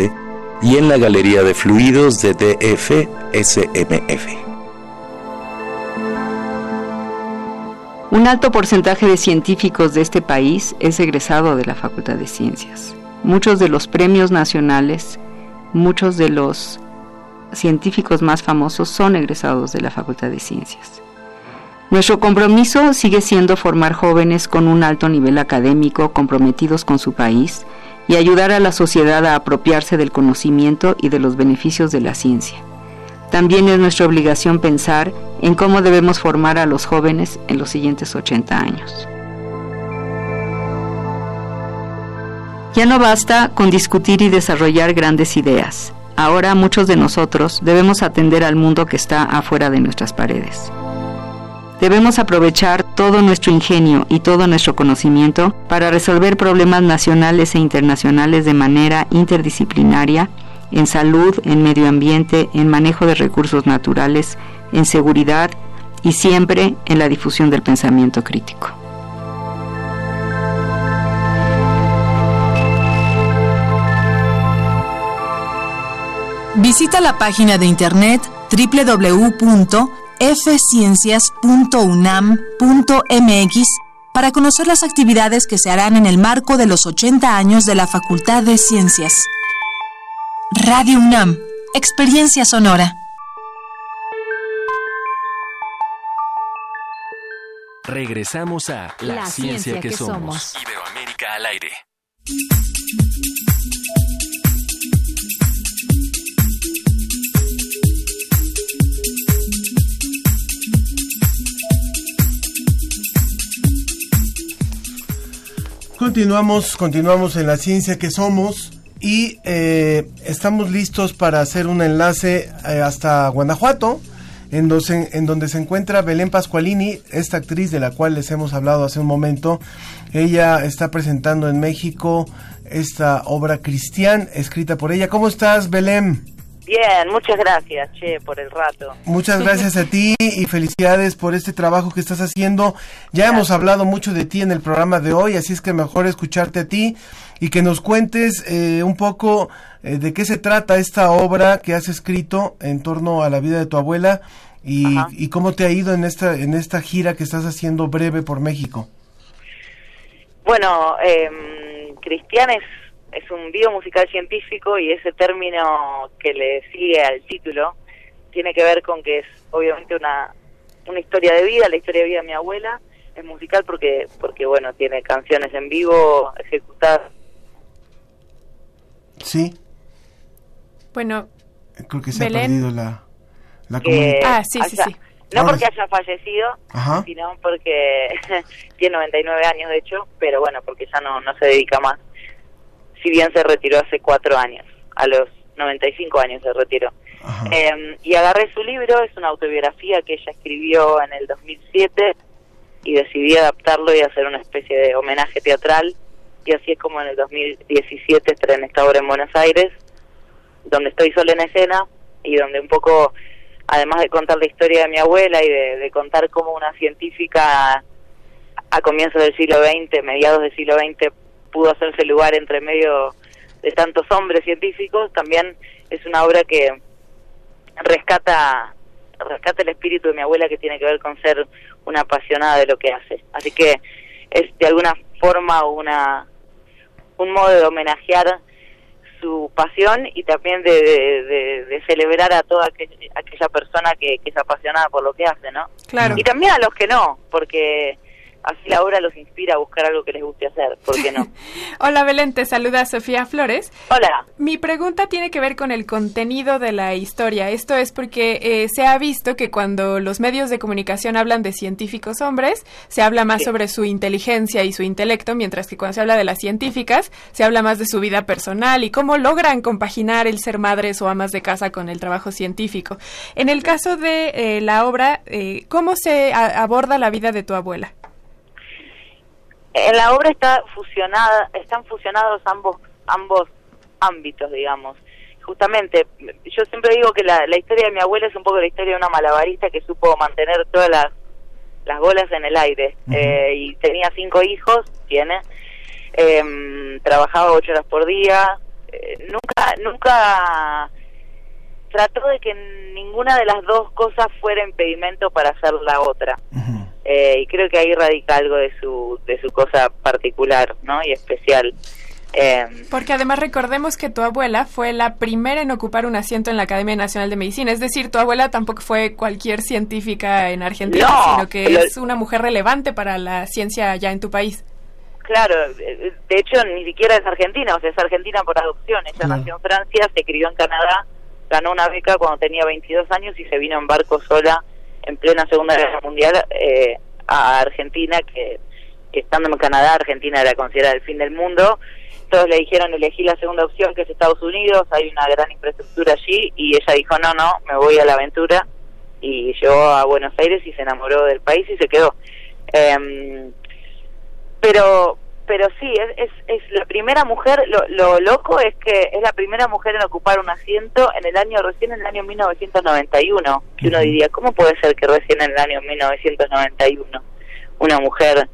y en la Galería de Fluidos de DF Un alto porcentaje de científicos de este país es egresado de la Facultad de Ciencias. Muchos de los premios nacionales, muchos de los científicos más famosos son egresados de la Facultad de Ciencias. Nuestro compromiso sigue siendo formar jóvenes con un alto nivel académico comprometidos con su país y ayudar a la sociedad a apropiarse del conocimiento y de los beneficios de la ciencia. También es nuestra obligación pensar en cómo debemos formar a los jóvenes en los siguientes 80 años. Ya no basta con discutir y desarrollar grandes ideas. Ahora muchos de nosotros debemos atender al mundo que está afuera de nuestras paredes. Debemos aprovechar todo nuestro ingenio y todo nuestro conocimiento para resolver problemas nacionales e internacionales de manera interdisciplinaria en salud, en medio ambiente, en manejo de recursos naturales, en seguridad y siempre en la difusión del pensamiento crítico. Visita la página de internet www.fciencias.unam.mx para conocer las actividades que se harán en el marco de los 80 años de la Facultad de Ciencias. Radio UNAM, Experiencia Sonora. Regresamos a La, ciencia, que, somos. Iberoamérica al aire. Continuamos, continuamos en la ciencia que somos y eh, estamos listos para hacer un enlace eh, hasta Guanajuato en, en donde se encuentra Belén Pascualini, esta actriz de la cual les hemos hablado hace un momento. Ella está presentando en México esta obra Cristian, escrita por ella. ¿Cómo estás, Belén? Bien, muchas gracias, che, por el rato. Muchas gracias a ti y felicidades por este trabajo que estás haciendo. Ya hemos hablado mucho de ti en el programa de hoy, así es que mejor escucharte a ti y que nos cuentes eh, un poco eh, de qué se trata esta obra que has escrito en torno a la vida de tu abuela y, y cómo te ha ido en esta en esta gira que estás haciendo breve por México. Bueno, eh, Cristian es, es un video musical científico y ese término que le sigue al título tiene que ver con que es obviamente una, una historia de vida, la historia de vida de mi abuela. Es musical porque, porque bueno, tiene canciones en vivo ejecutadas. Sí, Bueno, creo que se ha perdido la, la. Ah, sí, sí, haya- sí. No Ahora porque haya fallecido, Ajá. sino porque tiene 99 años de hecho, pero bueno, porque ya no, no se dedica más. Si bien se retiró hace cuatro años, a los 95 años se retiró. Eh, y agarré su libro, es una autobiografía que ella escribió en el 2007 y decidí adaptarlo y hacer una especie de homenaje teatral. Y así es como en el 2017 estrené esta obra en Buenos Aires, donde estoy sola en escena y donde un poco, además de contar la historia de mi abuela y de, de contar cómo una científica a comienzos del siglo XX, mediados del siglo XX, pudo hacerse lugar entre medio de tantos hombres científicos, también es una obra que rescata rescata el espíritu de mi abuela que tiene que ver con ser una apasionada de lo que hace. Así que es de alguna forma una un modo de homenajear su pasión y también de, de- de- de celebrar a toda aquella, aquella persona que, que es apasionada por lo que hace, ¿no? Claro. Y también a los que no, porque así la obra los inspira a buscar algo que les guste hacer, ¿por qué no? Hola Belén, te saluda Sofía Flores. Hola. Mi pregunta tiene que ver con el contenido de la historia. Esto es porque eh, se ha visto que cuando los medios de comunicación hablan de científicos hombres, se habla más sobre su inteligencia y su intelecto, mientras que cuando se habla de las científicas, se habla más de su vida personal y cómo logran compaginar el ser madres o amas de casa con el trabajo científico. En el caso de eh, la obra, eh, ¿cómo se aborda la vida de tu abuela? En la obra está fusionada, están fusionados ambos ambos ámbitos, digamos. Justamente, yo siempre digo que la, la historia de mi abuela es un poco la historia de una malabarista que supo mantener todas las, las bolas en el aire. Eh, y tenía cinco hijos, tiene. Em, trabajaba ocho horas por día. eh, nunca, nunca trató de que ninguna de las dos cosas fuera impedimento para hacer la otra. Eh, y creo que ahí radica algo de su, de su cosa particular, ¿no? Y especial. Eh, Porque además recordemos que tu abuela fue la primera en ocupar un asiento en la Academia Nacional de Medicina. Es decir, tu abuela tampoco fue cualquier científica en Argentina, No, sino que es una mujer relevante para la ciencia allá en tu país. claro, de hecho ni siquiera es argentina, o sea, es argentina por adopción. Ella Claro. nació en Francia, se crió en Canadá, ganó una beca cuando tenía 22 años y se vino en barco sola en plena Segunda Guerra Mundial eh, a Argentina, que, estando en Canadá, Argentina era considerada el fin del mundo. Todos le dijeron elegí la segunda opción, que es Estados Unidos, hay una gran infraestructura allí, y ella dijo, no, no, me voy a la aventura, y llegó a Buenos Aires y se enamoró del país y se quedó. Em, pero pero sí, es, es, es la primera mujer, lo, lo loco es que es la primera mujer en ocupar un asiento en el año, recién en el año 1991, que uno diría, ¿cómo puede ser que recién en el año 1991 una mujer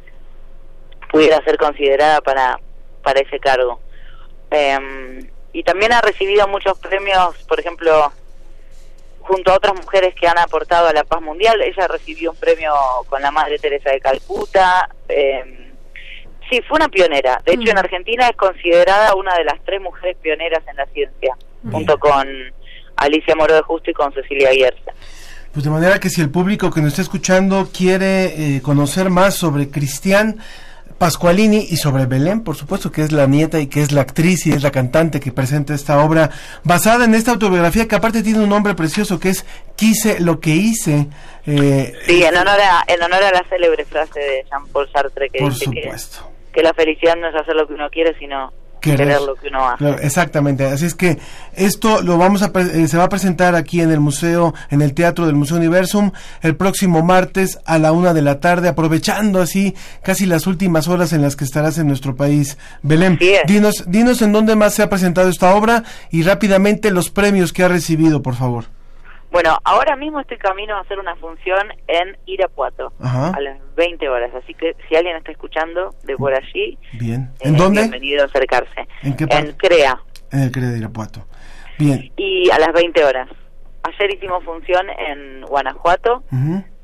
pudiera ser considerada para, para ese cargo? Em, y también ha recibido muchos premios, por ejemplo, junto a otras mujeres que han aportado a la paz mundial. Ella recibió un premio con la Madre Teresa de Calcuta. eh, sí, fue una pionera. De hecho, en Argentina es considerada una de las tres mujeres pioneras en la ciencia, junto con Alicia Moro de Justo y con Cecilia Guierza. Pues de manera que si el público que nos está escuchando quiere eh, conocer más sobre Cristian Pascualini y sobre Belén, por supuesto, que es la nieta y que es la actriz y es la cantante que presenta esta obra basada en esta autobiografía que aparte tiene un nombre precioso que es Quise lo que hice. Eh, Sí, en honor a, en honor a la célebre frase de Jean-Paul Sartre que Por dice supuesto. que la felicidad no es hacer lo que uno quiere, sino querer, lo que uno hace. Claro, exactamente. Así es que esto lo vamos a pre- eh, se va a presentar aquí en el museo, en el teatro del Museo Universum, el próximo martes a la una de la tarde, aprovechando así casi las últimas horas en las que estarás en nuestro país. Belén, dinos, dinos en dónde más se ha presentado esta obra y rápidamente los premios que ha recibido, por favor. Bueno, ahora mismo estoy camino a hacer una función en Irapuato Ajá. a las 20 horas, así que si alguien está escuchando de por allí, Bien. eh, ¿En dónde? bienvenido a acercarse. ¿En qué En? CREA En el CREA de Irapuato. Bien. y a las 20 horas. Ayer hicimos función en Guanajuato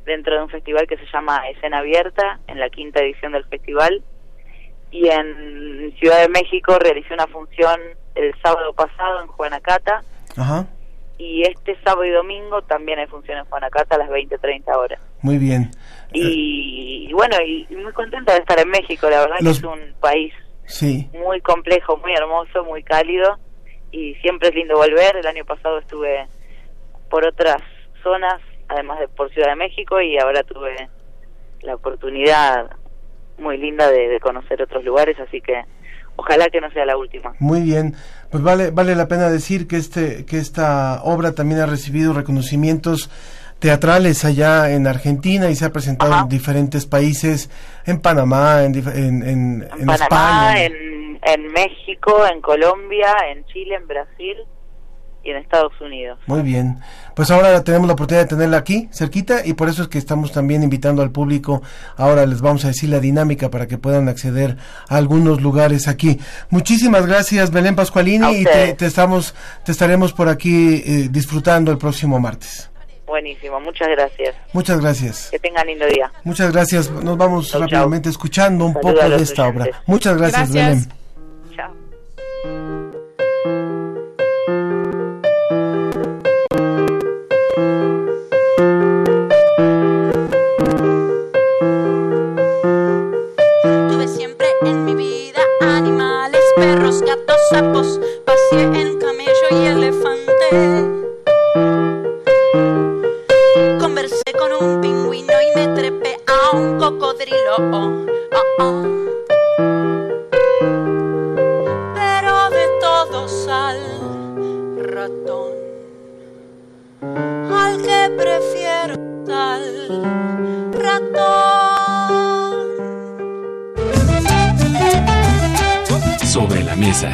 dentro de un festival que se llama Escena Abierta, en la quinta edición del festival. Y en Ciudad de México realicé una función el sábado pasado en Juanacata. Ajá. Y este sábado y domingo también hay función en Juanacata a las 20-30 horas. Muy bien. Y, y bueno, y, y muy contenta de estar en México. La verdad Los- que es un país Sí. muy complejo, muy hermoso, muy cálido. Y siempre es lindo volver. El año pasado estuve por otras zonas, además de por Ciudad de México, y ahora tuve la oportunidad muy linda de, de conocer otros lugares, así que ojalá que no sea la última. Muy bien, pues vale vale la pena decir que este que esta obra también ha recibido reconocimientos teatrales allá en Argentina y se ha presentado en diferentes países, en Panamá, en dif- en, en, en Panamá, España. en, en México, en Colombia, en Chile, en Brasil y en Estados Unidos. Muy bien. Pues ahora tenemos la oportunidad de tenerla aquí, cerquita, y por eso es que estamos también invitando al público. Ahora les vamos a decir la dinámica para que puedan acceder a algunos lugares aquí. Muchísimas gracias, Belén Pascualini, y te, estamos, te estaremos por aquí eh, disfrutando el próximo martes. Buenísimo, muchas gracias. Muchas gracias. Que tengan lindo día. Muchas gracias. Nos vamos Chau, chau. rápidamente escuchando un poco de esta obra. Muchas gracias, Gracias. Belén. Chao. Oh, oh, oh. Pero de todos al ratón, al que prefiero al ratón. Sobre la mesa.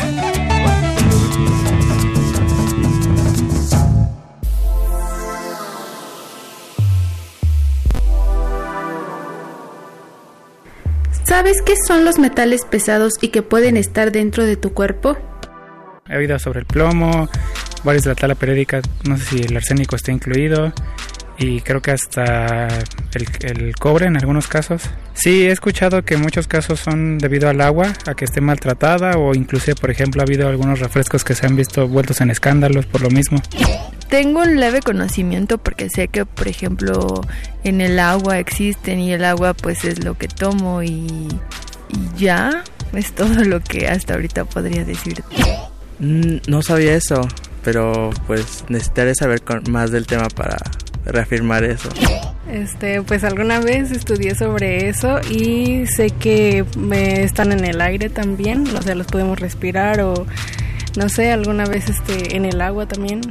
¿Sabes qué son los metales pesados y que pueden estar dentro de tu cuerpo? He oído sobre el plomo, varios de la tabla periódica, no sé si el arsénico está incluido y creo que hasta el, el cobre en algunos casos. Sí, he escuchado que muchos casos son debido al agua, a que esté maltratada o inclusive, por ejemplo, ha habido algunos refrescos que se han visto vueltos en escándalos por lo mismo. Tengo un leve conocimiento porque sé que, por ejemplo, en el agua existen y el agua pues es lo que tomo y, y ya es todo lo que hasta ahorita podría decir. Mm, No sabía eso, pero pues necesitaré saber con- más del tema para reafirmar eso. Este, pues alguna vez estudié sobre eso y sé que me están en el aire también, o sea, los podemos respirar o no sé, alguna vez este en el agua también.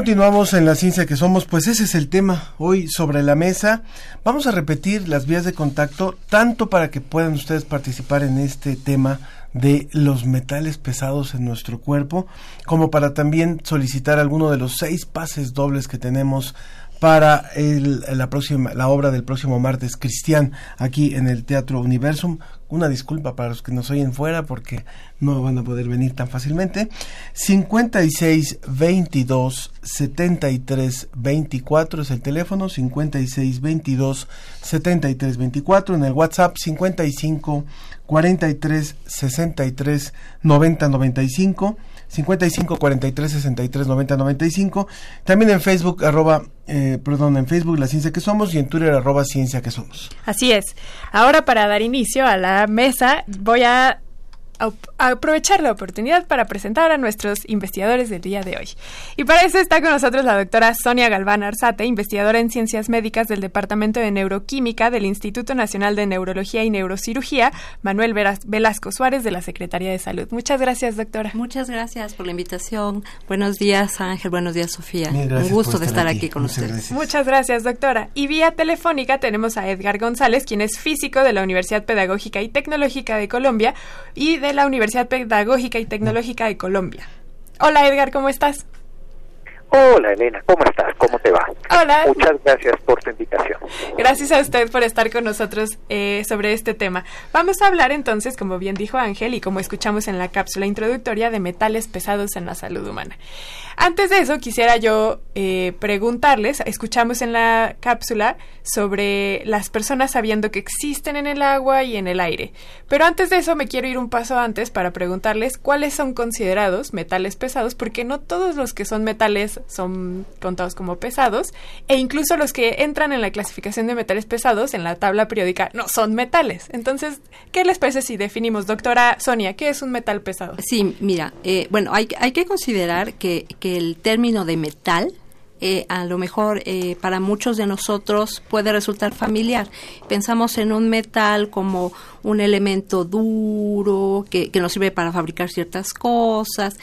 Continuamos en la ciencia que somos, pues ese es el tema hoy sobre la mesa. Vamos a repetir las vías de contacto, tanto para que puedan ustedes participar en este tema de los metales pesados en nuestro cuerpo, como para también solicitar alguno de los seis pases dobles que tenemos para el- la próxima la obra del próximo martes Cristian aquí en el Teatro Universum Una disculpa para los que nos oyen fuera porque no van a poder venir tan fácilmente. 56 22 73 24 es el teléfono. 56 22 73 24 en el WhatsApp 55 43 63 90 95. 55 43 63 90 95. También en Facebook, arroba, eh, perdón, en Facebook La Ciencia que Somos y en Twitter, arroba Ciencia que Somos. Así es. Ahora, para dar inicio a la mesa, voy a aprovechar la oportunidad para presentar a nuestros investigadores del día de hoy. Y para eso está con nosotros la doctora Sonia Galván Arzate, investigadora en ciencias médicas del Departamento de Neuroquímica del Instituto Nacional de Neurología y Neurocirugía, Manuel Velasco Suárez de la Secretaría de Salud. Muchas gracias, doctora. Muchas gracias por la invitación. Buenos días, Ángel. Buenos días, Sofía. Un gusto de estar aquí, con ustedes. Muchas gracias, doctora. Y vía telefónica tenemos a Edgar González, quien es físico de la Universidad Pedagógica y Tecnológica de Colombia y de la Universidad Pedagógica y Tecnológica de Colombia. Hola Edgar, ¿cómo estás? Hola Elena, ¿cómo estás? ¿Cómo te va? Hola. Muchas gracias por tu invitación. Gracias a usted por estar con nosotros eh, sobre este tema. Vamos a hablar entonces, como bien dijo Ángel y como escuchamos en la cápsula introductoria, de metales pesados en la salud humana. Antes de eso, quisiera yo eh, preguntarles, escuchamos en la cápsula sobre las personas sabiendo que existen en el agua y en el aire. Pero antes de eso, me quiero ir un paso antes para preguntarles cuáles son considerados metales pesados, porque no todos los que son metales son contados como pesados, e incluso los que entran en la clasificación de metales pesados en la tabla periódica no son metales. Entonces, ¿qué les parece si definimos, doctora Sonia, qué es un metal pesado? Sí, mira, eh, bueno, hay, hay que considerar que el término de metal eh, a lo mejor eh, para muchos de nosotros puede resultar familiar. Pensamos en un metal como un elemento duro que, nos sirve para fabricar ciertas cosas,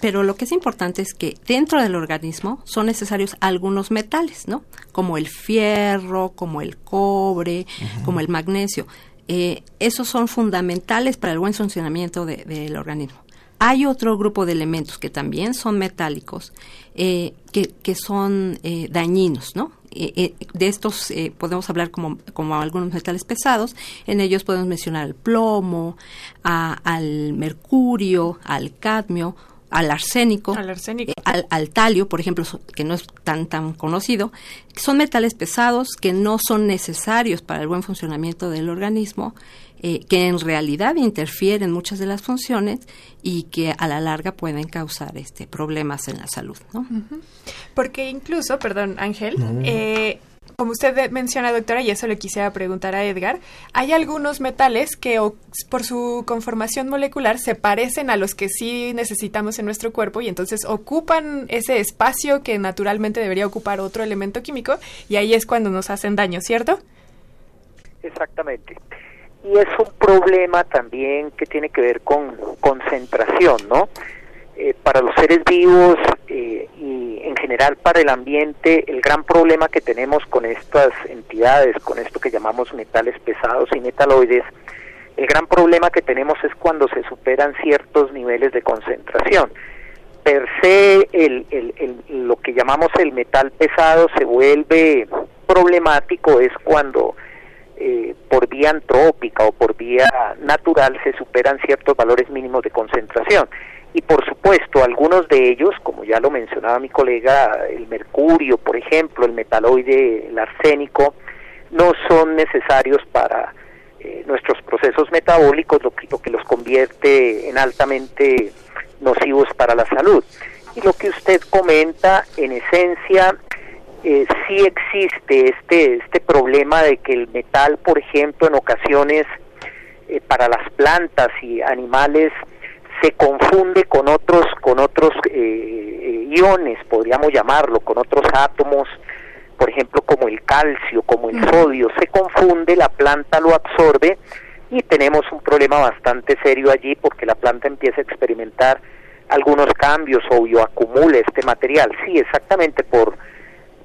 pero lo que es importante es que dentro del organismo son necesarios algunos metales, ¿no? Como el fierro, como el cobre, como el magnesio. Eh, esos son fundamentales para el buen funcionamiento del organismo. Hay otro grupo de elementos que también son metálicos, eh, que, son eh, dañinos, ¿no? Eh, de estos podemos hablar como, como algunos metales pesados. En ellos podemos mencionar el plomo, al mercurio, al cadmio, al arsénico, al, al, talio, por ejemplo, que no es tan tan conocido, son metales pesados que no son necesarios para el buen funcionamiento del organismo eh, que en realidad interfieren muchas de las funciones y que a la larga pueden causar este problemas en la salud, ¿no? Porque incluso, perdón, Ángel, eh, como usted menciona, doctora, y eso le quisiera preguntar a Edgar, hay algunos metales que por su conformación molecular se parecen a los que sí necesitamos en nuestro cuerpo y entonces ocupan ese espacio que naturalmente debería ocupar otro elemento químico y ahí es cuando nos hacen daño, ¿cierto? Exactamente y es un problema también que tiene que ver con concentración, ¿no? Eh, para los seres vivos eh, y en general para el ambiente, el gran problema que tenemos con estas entidades, con esto que llamamos metales pesados y metaloides, el gran problema que tenemos es cuando se superan ciertos niveles de concentración. Per se, el, el, lo que llamamos el metal pesado se vuelve problemático es cuando eh, por vía antrópica o por vía natural se superan ciertos valores mínimos de concentración. Y por supuesto, algunos de ellos, como ya lo mencionaba mi colega, el mercurio, por ejemplo, el metaloide, el arsénico, no son necesarios para eh, nuestros procesos metabólicos, lo que, lo que los convierte en altamente nocivos para la salud. Y lo que usted comenta, en esencia, eh, sí existe este, este problema de que el metal, por ejemplo, en ocasiones eh, para las plantas y animales se confunde con otros, con otros eh, eh, iones, podríamos llamarlo, con otros átomos, por ejemplo, como el calcio, como el sodio, se confunde, la planta lo absorbe y tenemos un problema bastante serio allí porque la planta empieza a experimentar algunos cambios o bioacumula este material. Sí, exactamente por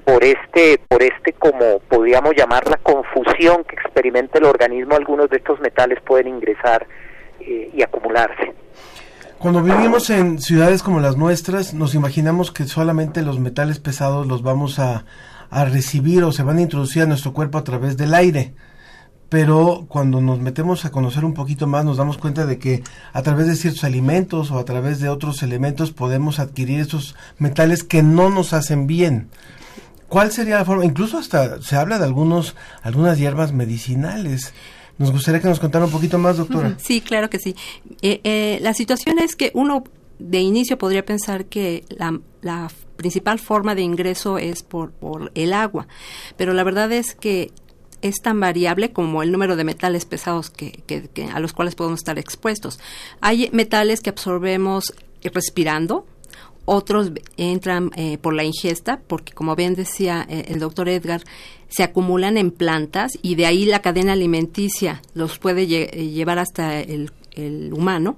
por este, por este como podríamos llamar la confusión que experimenta el organismo, algunos de estos metales pueden ingresar eh, y acumularse. Cuando vivimos en ciudades como las nuestras, nos imaginamos que solamente los metales pesados los vamos a, a recibir o se van a introducir a nuestro cuerpo a través del aire. pero cuando nos metemos a conocer un poquito más nos damos cuenta de que a través de ciertos alimentos o a través de otros elementos podemos adquirir esos metales que no nos hacen bien. ¿Cuál sería la forma? Incluso hasta se habla de algunos algunas hierbas medicinales. Nos gustaría que nos contara un poquito más, doctora. Sí, claro que sí. Eh, eh, la situación es que uno de inicio podría pensar que la, la principal forma de ingreso es por, por el agua, pero la verdad es que es tan variable como el número de metales pesados que, que, que, a los cuales podemos estar expuestos. Hay metales que absorbemos respirando, otros entran eh, por la ingesta, porque como bien decía eh, el doctor Edgar, se acumulan en plantas y de ahí la cadena alimenticia los puede lle llevar hasta el, el humano,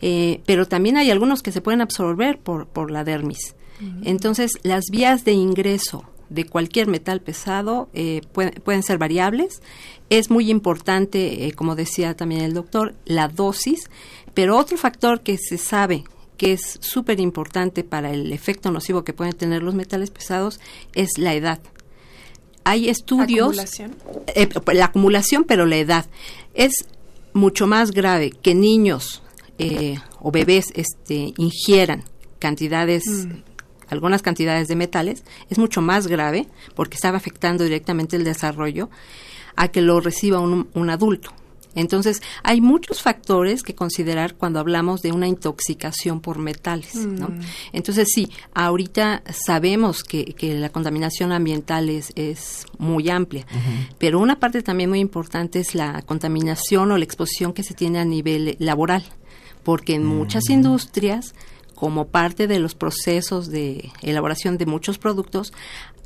eh, pero también hay algunos que se pueden absorber por, por la dermis. Uh -huh. Entonces, las vías de ingreso de cualquier metal pesado eh, puede, pueden ser variables. Es muy importante, eh, como decía también el doctor, la dosis, pero otro factor que se sabe que es súper importante para el efecto nocivo que pueden tener los metales pesados es la edad. Hay estudios. ¿Acumulación? Eh, la acumulación, pero la edad. Es mucho más grave que niños eh, o bebés este, ingieran cantidades. Mm algunas cantidades de metales, es mucho más grave porque estaba afectando directamente el desarrollo a que lo reciba un, un adulto. Entonces, hay muchos factores que considerar cuando hablamos de una intoxicación por metales, mm. ¿no? Entonces, sí, ahorita sabemos que, que la contaminación ambiental es, es muy amplia, uh -huh. pero una parte también muy importante es la contaminación o la exposición que se tiene a nivel laboral, porque en mm. muchas industrias como parte de los procesos de elaboración de muchos productos,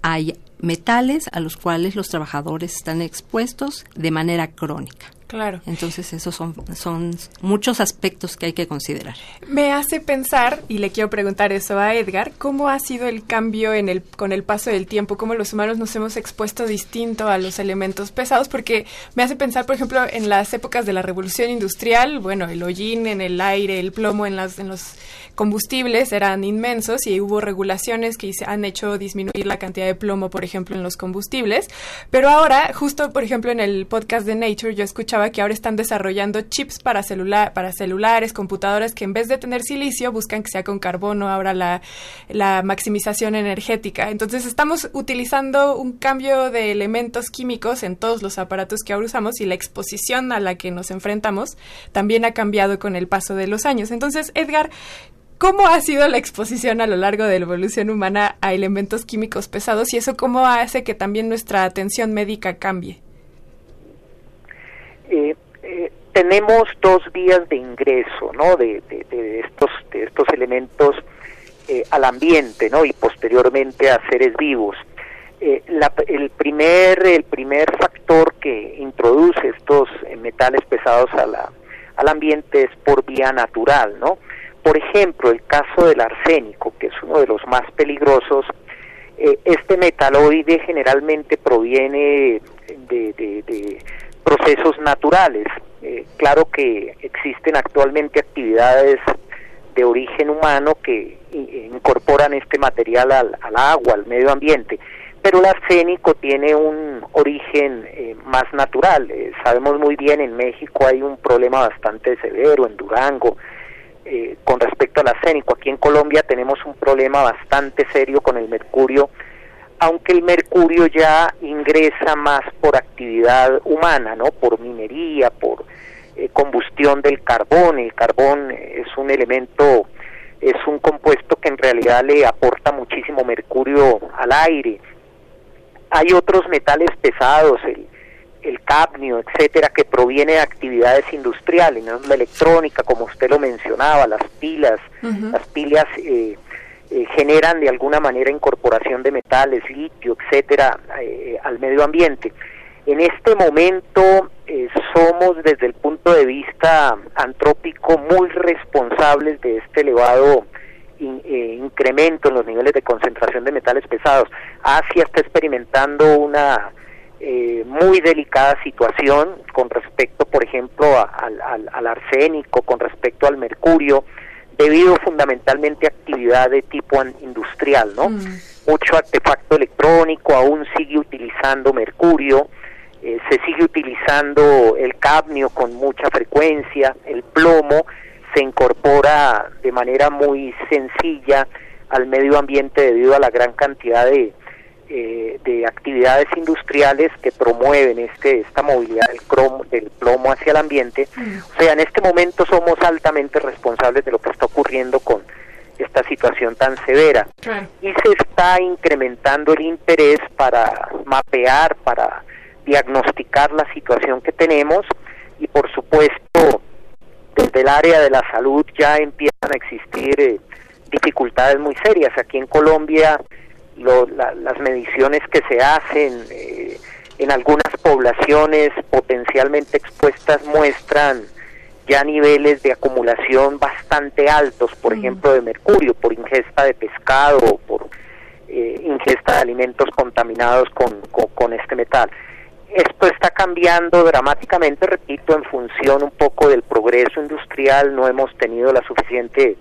hay metales a los cuales los trabajadores están expuestos de manera crónica. Claro. Entonces, esos son, son muchos aspectos que hay que considerar. Me hace pensar, y le quiero preguntar eso a Edgar, ¿cómo ha sido el cambio en el, con el paso del tiempo? ¿Cómo los humanos nos hemos expuesto distinto a los elementos pesados? Porque me hace pensar, por ejemplo, en las épocas de la revolución industrial, bueno, el hollín en el aire, el plomo en, las, en los combustibles eran inmensos y hubo regulaciones que han hecho disminuir la cantidad de plomo, por ejemplo, en los combustibles. Pero ahora, justo, por ejemplo, en el podcast de Nature, yo escuchaba que ahora están desarrollando chips para, para celulares, computadoras, que en vez de tener silicio, buscan que sea con carbono, ahora la, la maximización energética. Entonces, estamos utilizando un cambio de elementos químicos en todos los aparatos que ahora usamos y la exposición a la que nos enfrentamos también ha cambiado con el paso de los años. Entonces, Edgar, ¿Cómo ha sido la exposición a lo largo de la evolución humana a elementos químicos pesados y eso cómo hace que también nuestra atención médica cambie? Eh, eh, tenemos dos vías de ingreso, ¿no? De, estos de estos elementos eh, al ambiente, ¿no? Y posteriormente a seres vivos. El primer el primer factor que introduce estos metales pesados al ambiente es por vía natural, ¿no? Por ejemplo, el caso del arsénico, que es uno de los más peligrosos, este metaloide generalmente proviene de procesos naturales. Eh, claro que existen actualmente actividades de origen humano que incorporan este material al, al, agua, al medio ambiente, pero el arsénico tiene un origen eh, más natural. Eh, sabemos muy bien, en México hay un problema bastante severo, en Durango, con respecto al arsénico. Aquí en Colombia tenemos un problema bastante serio con el mercurio, aunque el mercurio ya ingresa más por actividad humana, ¿no? Por minería, por eh, combustión del carbón. El carbón es un elemento, es un compuesto que en realidad le aporta muchísimo mercurio al aire. Hay otros metales pesados, el, el cadmio, etcétera, que proviene de actividades industriales, ¿no? la electrónica, como usted lo mencionaba, las pilas, uh -huh. las pilas eh, eh, generan de alguna manera incorporación de metales, litio, etcétera, eh, al medio ambiente. En este momento eh, somos desde el punto de vista antrópico muy responsables de este elevado in, incremento en los niveles de concentración de metales pesados. Asia está experimentando una eh, muy delicada situación con respecto, por ejemplo, al, al, arsénico, con respecto al mercurio, debido fundamentalmente a actividad de tipo industrial, ¿no? Mm. Mucho artefacto electrónico aún sigue utilizando mercurio, Eh, se sigue utilizando el cadmio con mucha frecuencia, el plomo se incorpora de manera muy sencilla al medio ambiente debido a la gran cantidad de, eh, de actividades industriales que promueven este esta movilidad del, cromo, del plomo hacia el ambiente. O sea, en este momento somos altamente responsables de lo que está ocurriendo con esta situación tan severa. Y se está incrementando el interés para mapear, para diagnosticar la situación que tenemos y por supuesto desde el área de la salud ya empiezan a existir eh, dificultades muy serias. Aquí en Colombia las mediciones que se hacen eh, en algunas poblaciones potencialmente expuestas muestran ya niveles de acumulación bastante altos, por ejemplo, de mercurio, por ingesta de pescado o por eh, ingesta de alimentos contaminados con, con, este metal. Esto está cambiando dramáticamente, repito, en función un poco del progreso industrial, no hemos tenido la suficiente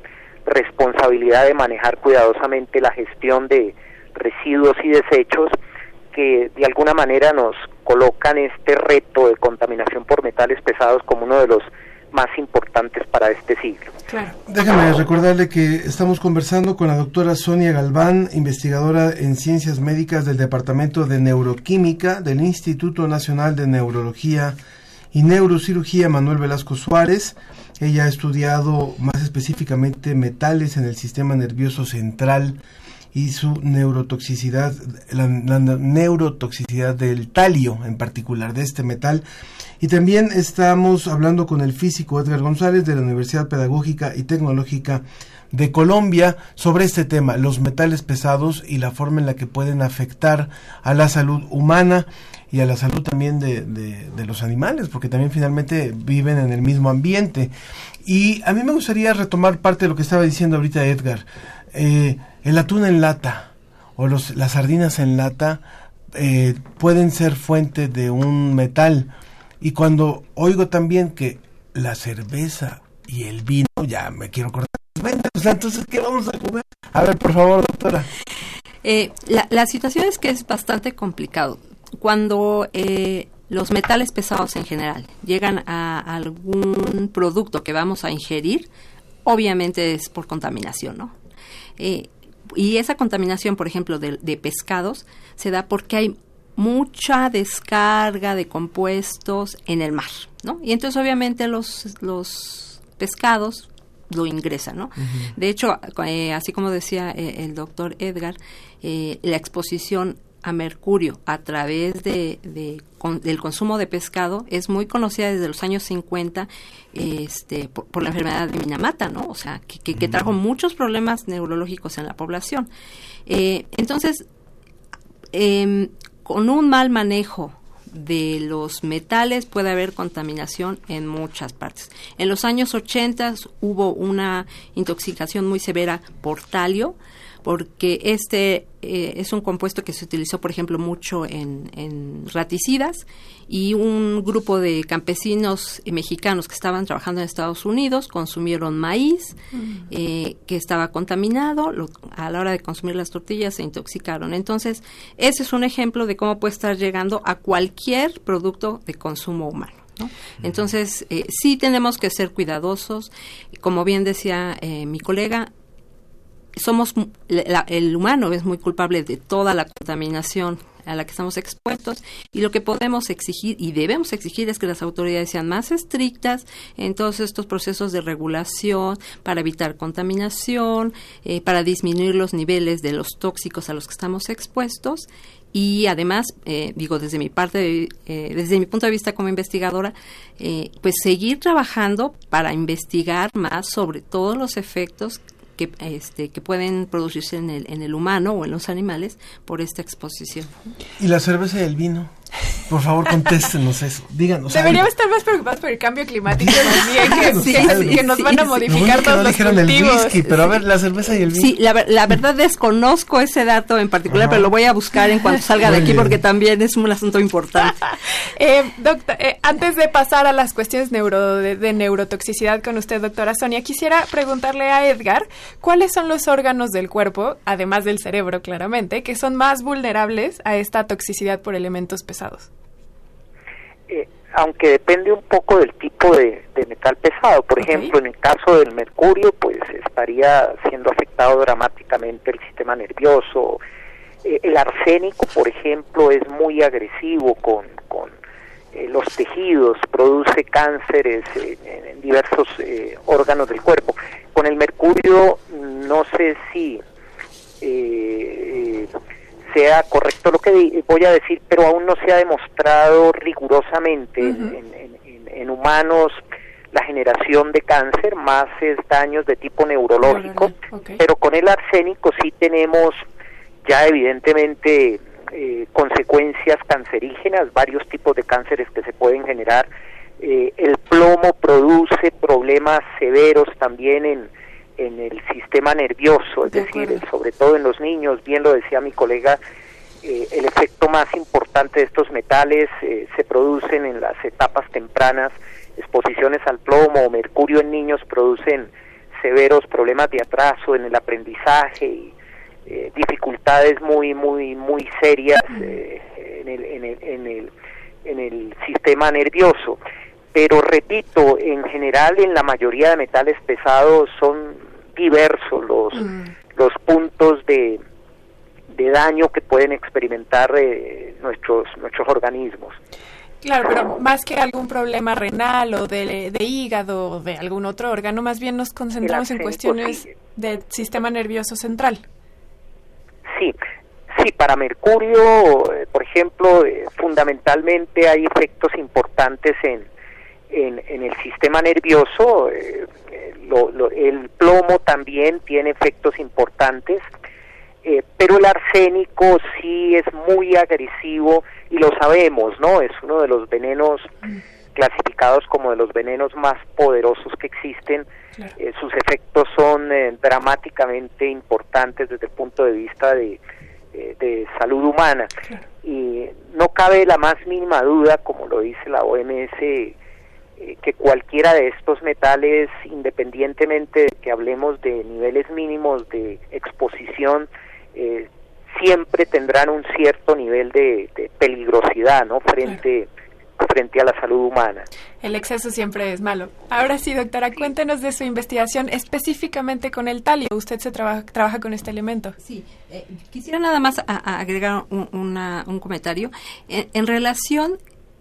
responsabilidad de manejar cuidadosamente la gestión de, residuos y desechos que de alguna manera nos colocan este reto de contaminación por metales pesados como uno de los más importantes para este siglo. Déjame recordarle que estamos conversando con la doctora Sonia Galván, investigadora en ciencias médicas del Departamento de Neuroquímica del Instituto Nacional de Neurología y Neurocirugía Manuel Velasco Suárez. Ella ha estudiado más específicamente metales en el sistema nervioso central y su neurotoxicidad, la, neurotoxicidad del talio en particular, de este metal. Y también estamos hablando con el físico Edgar González de la Universidad Pedagógica y Tecnológica de Colombia sobre este tema, los metales pesados y la forma en la que pueden afectar a la salud humana y a la salud también de, de, los animales, porque también finalmente viven en el mismo ambiente. Y a mí me gustaría retomar parte de lo que estaba diciendo ahorita Edgar. Eh, el atún en lata o los, las sardinas en lata eh, pueden ser fuente de un metal. Y cuando oigo también que la cerveza y el vino, ya me quiero cortar entonces, ¿qué vamos a comer? A ver, por favor, doctora. Eh, la, situación es que es bastante complicado. Cuando eh, los metales pesados en general llegan a algún producto que vamos a ingerir, obviamente es por contaminación, ¿no? Eh, y esa contaminación, por ejemplo, de, pescados, se da porque hay mucha descarga de compuestos en el mar, ¿no? Y entonces obviamente los, los pescados lo ingresan, ¿no? De hecho, eh, así como decía eh, el doctor Edgar, eh, la exposición a mercurio a través de, del consumo de pescado es muy conocida desde los años 50 este, por, la enfermedad de Minamata, ¿no? O sea, que, que, trajo muchos problemas neurológicos en la población. Eh, entonces, em, con un mal manejo de los metales puede haber contaminación en muchas partes. En los años 80 hubo una intoxicación muy severa por talio, porque este eh, es un compuesto que se utilizó, por ejemplo, mucho en, raticidas y un grupo de campesinos mexicanos que estaban trabajando en Estados Unidos consumieron maíz mm. eh, que estaba contaminado, a la hora de consumir las tortillas se intoxicaron. Entonces, ese es un ejemplo de cómo puede estar llegando a cualquier producto de consumo humano. Entonces, eh, sí tenemos que ser cuidadosos. Como bien decía mi colega, somos el humano es muy culpable de toda la contaminación a la que estamos expuestos y lo que podemos exigir y debemos exigir es que las autoridades sean más estrictas en todos estos procesos de regulación para evitar contaminación, eh, para disminuir los niveles de los tóxicos a los que estamos expuestos y además, eh, digo, desde mi parte, eh, desde mi punto de vista como investigadora, pues seguir trabajando para investigar más sobre todos los efectos que, este, que pueden producirse en el, en el humano o en los animales por esta exposición. ¿Y la cerveza y el vino? Por favor, contéstenos eso. Díganos. Deberíamos estar más preocupados por el cambio climático que, nos van a modificar todos los cultivos. pero a ver, la cerveza y el vino. Sí, la, la verdad desconozco ese dato en particular, pero lo voy a buscar en cuanto salga de aquí porque también es un asunto importante. eh, doctor, eh, antes de pasar a las cuestiones neuro, de, neurotoxicidad con usted, doctora Sonia, quisiera preguntarle a Edgar cuáles son los órganos del cuerpo, además del cerebro claramente, que son más vulnerables a esta toxicidad por elementos pesados. Eh, aunque depende un poco del tipo de, de metal pesado. Por ejemplo, en el caso del mercurio, pues estaría siendo afectado dramáticamente el sistema nervioso. Eh, el arsénico, por ejemplo, es muy agresivo con, con eh, los tejidos, produce cánceres en, en diversos eh, órganos del cuerpo. Con el mercurio, no sé si eh, sea correcto lo que voy a decir, pero aún no se ha demostrado rigurosamente en- en, en- en humanos la generación de cáncer, más es daños de tipo neurológico, pero con el arsénico sí tenemos ya evidentemente eh, consecuencias cancerígenas, varios tipos de cánceres que se pueden generar. Eh, el plomo produce problemas severos también en, en el sistema nervioso, es decir, sobre todo en los niños, bien lo decía mi colega, eh, el efecto más importante de estos metales eh, se producen en las etapas tempranas, exposiciones al plomo o mercurio en niños producen severos problemas de atraso en el aprendizaje y eh, dificultades muy muy muy serias en, el, en, el, en, el, en el sistema nervioso pero repito en general en la mayoría de metales pesados son diversos los los puntos de de daño que pueden experimentar eh, nuestros nuestros organismos Claro, pero más que algún problema renal o de, de hígado o de algún otro órgano, más bien nos concentramos en cuestiones sí. del sistema nervioso central. Sí, sí, para Mercurio, por ejemplo, eh, fundamentalmente hay efectos importantes en, en, en el sistema nervioso. eh, eh, lo- lo- el plomo también tiene efectos importantes, eh, pero el arsénico sí es muy agresivo y lo sabemos, ¿no? Es uno de los venenos clasificados como de los venenos más poderosos que existen. Eh, sus efectos son eh, dramáticamente importantes desde el punto de vista de, eh, de salud humana. Y no cabe la más mínima duda, como lo dice la OMS, eh, que cualquiera de estos metales, independientemente de que hablemos de niveles mínimos de exposición, eh, siempre tendrán un cierto nivel de, de peligrosidad, ¿no? Frente frente a la salud humana. El exceso siempre es malo. Ahora sí, doctora, cuéntenos de su investigación específicamente con el talio. Usted se trabaja, trabaja con este elemento. Sí, eh, quisiera nada más a- a agregar un, una- un comentario en, en relación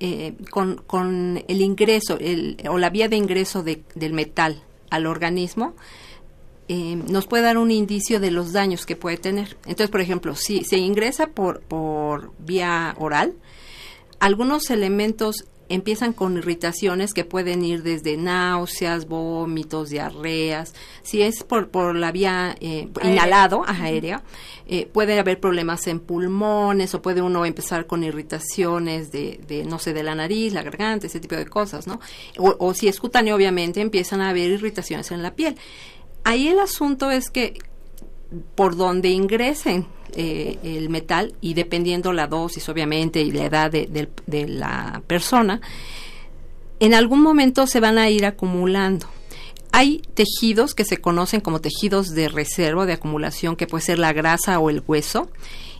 eh, con, con el ingreso el, o la vía de ingreso de- del metal al organismo. eh, nos puede dar un indicio de los daños que puede tener. Entonces, por ejemplo, si se ingresa por, por vía oral, algunos elementos empiezan con irritaciones que pueden ir desde náuseas, vómitos, diarreas. Si es por, por la vía eh, Aérea. inhalado, ajá, aérea, eh, puede haber problemas en pulmones o puede uno empezar con irritaciones de, de, no sé, de la nariz, la garganta, ese tipo de cosas, ¿no? O, o si es cutáneo, obviamente, empiezan a haber irritaciones en la piel. Ahí el asunto es que por donde ingresen eh, el metal y dependiendo la dosis obviamente y la edad de, de- de la persona, en algún momento se van a ir acumulando. Hay tejidos que se conocen como tejidos de reserva, de acumulación, que puede ser la grasa o el hueso,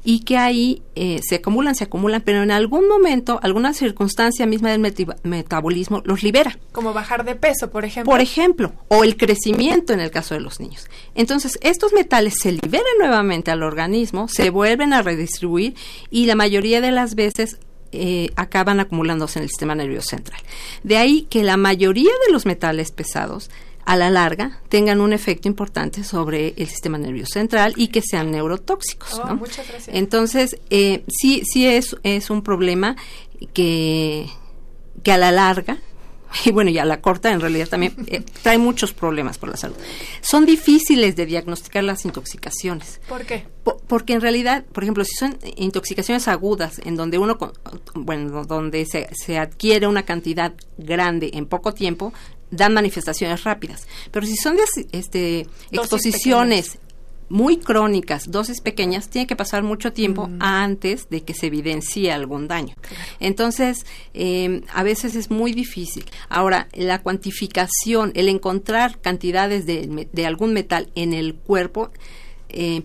y que ahí eh, se acumulan, se acumulan, pero en algún momento, alguna circunstancia misma del metabolismo los libera. Como bajar de peso, por ejemplo. Por ejemplo, o el crecimiento en el caso de los niños. Entonces, estos metales se liberan nuevamente al organismo, se vuelven a redistribuir y la mayoría de las veces eh, acaban acumulándose en el sistema nervioso central. De ahí que la mayoría de los metales pesados a la larga tengan un efecto importante sobre el sistema nervioso central y que sean neurotóxicos. Oh, ¿no? muchas gracias. Entonces, eh, sí, sí es, es un problema que, que a la larga, y bueno, y a la corta en realidad también eh, trae muchos problemas por la salud. Son difíciles de diagnosticar las intoxicaciones. ¿Por qué? Po- porque en realidad, por ejemplo, si son intoxicaciones agudas, en donde uno, con- bueno, donde se, se adquiere una cantidad grande en poco tiempo, dan manifestaciones rápidas. Pero si son de, este, exposiciones muy crónicas, dosis pequeñas, tiene que pasar mucho tiempo antes de que se evidencie algún daño. Entonces, eh, a veces es muy difícil. Ahora, la cuantificación, el encontrar cantidades de, de algún metal en el cuerpo, eh,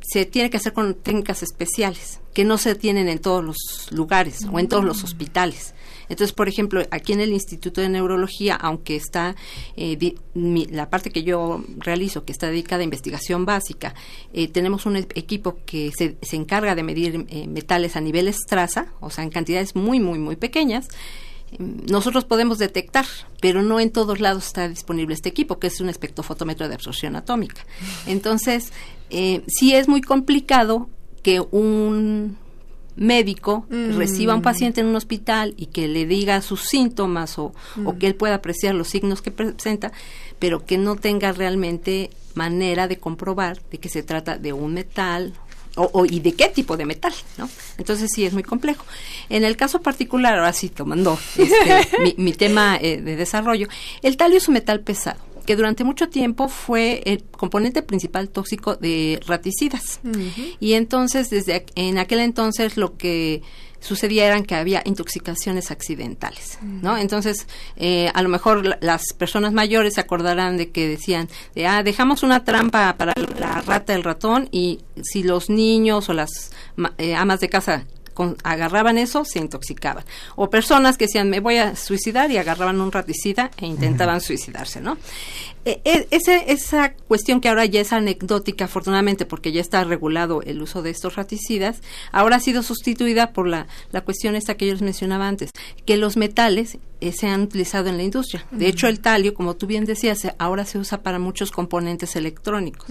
se tiene que hacer con técnicas especiales que no se tienen en todos los lugares o en todos los hospitales. Entonces, por ejemplo, aquí en el Instituto de Neurología, aunque está eh, mi- la parte que yo realizo, que está dedicada a investigación básica, eh, tenemos un equipo que se, encarga de medir eh, metales a niveles traza, o sea, en cantidades muy, muy, muy pequeñas. Mm, Nosotros podemos detectar, pero no en todos lados está disponible este equipo, que es un espectrofotómetro de absorción atómica. Entonces, sí es muy complicado que un médico Mm. reciba a un paciente en un hospital y que le diga sus síntomas o, o Mm. que él pueda apreciar los signos que presenta, pero que no tenga realmente manera de comprobar de que se trata de un metal o, o- y de qué tipo de metal, ¿no? Entonces sí es muy complejo. En el caso particular, ahora sí tomando este, mi, mi tema eh, de desarrollo, el talio es un metal pesado que durante mucho tiempo fue el componente principal tóxico de raticidas. Y entonces, desde en aquel entonces, lo que sucedía eran que había intoxicaciones accidentales, ¿no? Entonces, eh, a lo mejor la- las personas mayores se acordarán de que decían, de, ah, dejamos una trampa para la rata, el ratón, y si los niños o las eh, amas de casa con- agarraban eso, se intoxicaban. O personas que decían, me voy a suicidar y agarraban un raticida e intentaban suicidarse, ¿no? E- e- ese- esa cuestión que ahora ya es anecdótica, afortunadamente, porque ya está regulado el uso de estos raticidas, ahora ha sido sustituida por la, la cuestión esta que yo les mencionaba antes, que los metales eh, se han utilizado en la industria. De hecho, el talio, como tú bien decías, ahora se usa para muchos componentes electrónicos.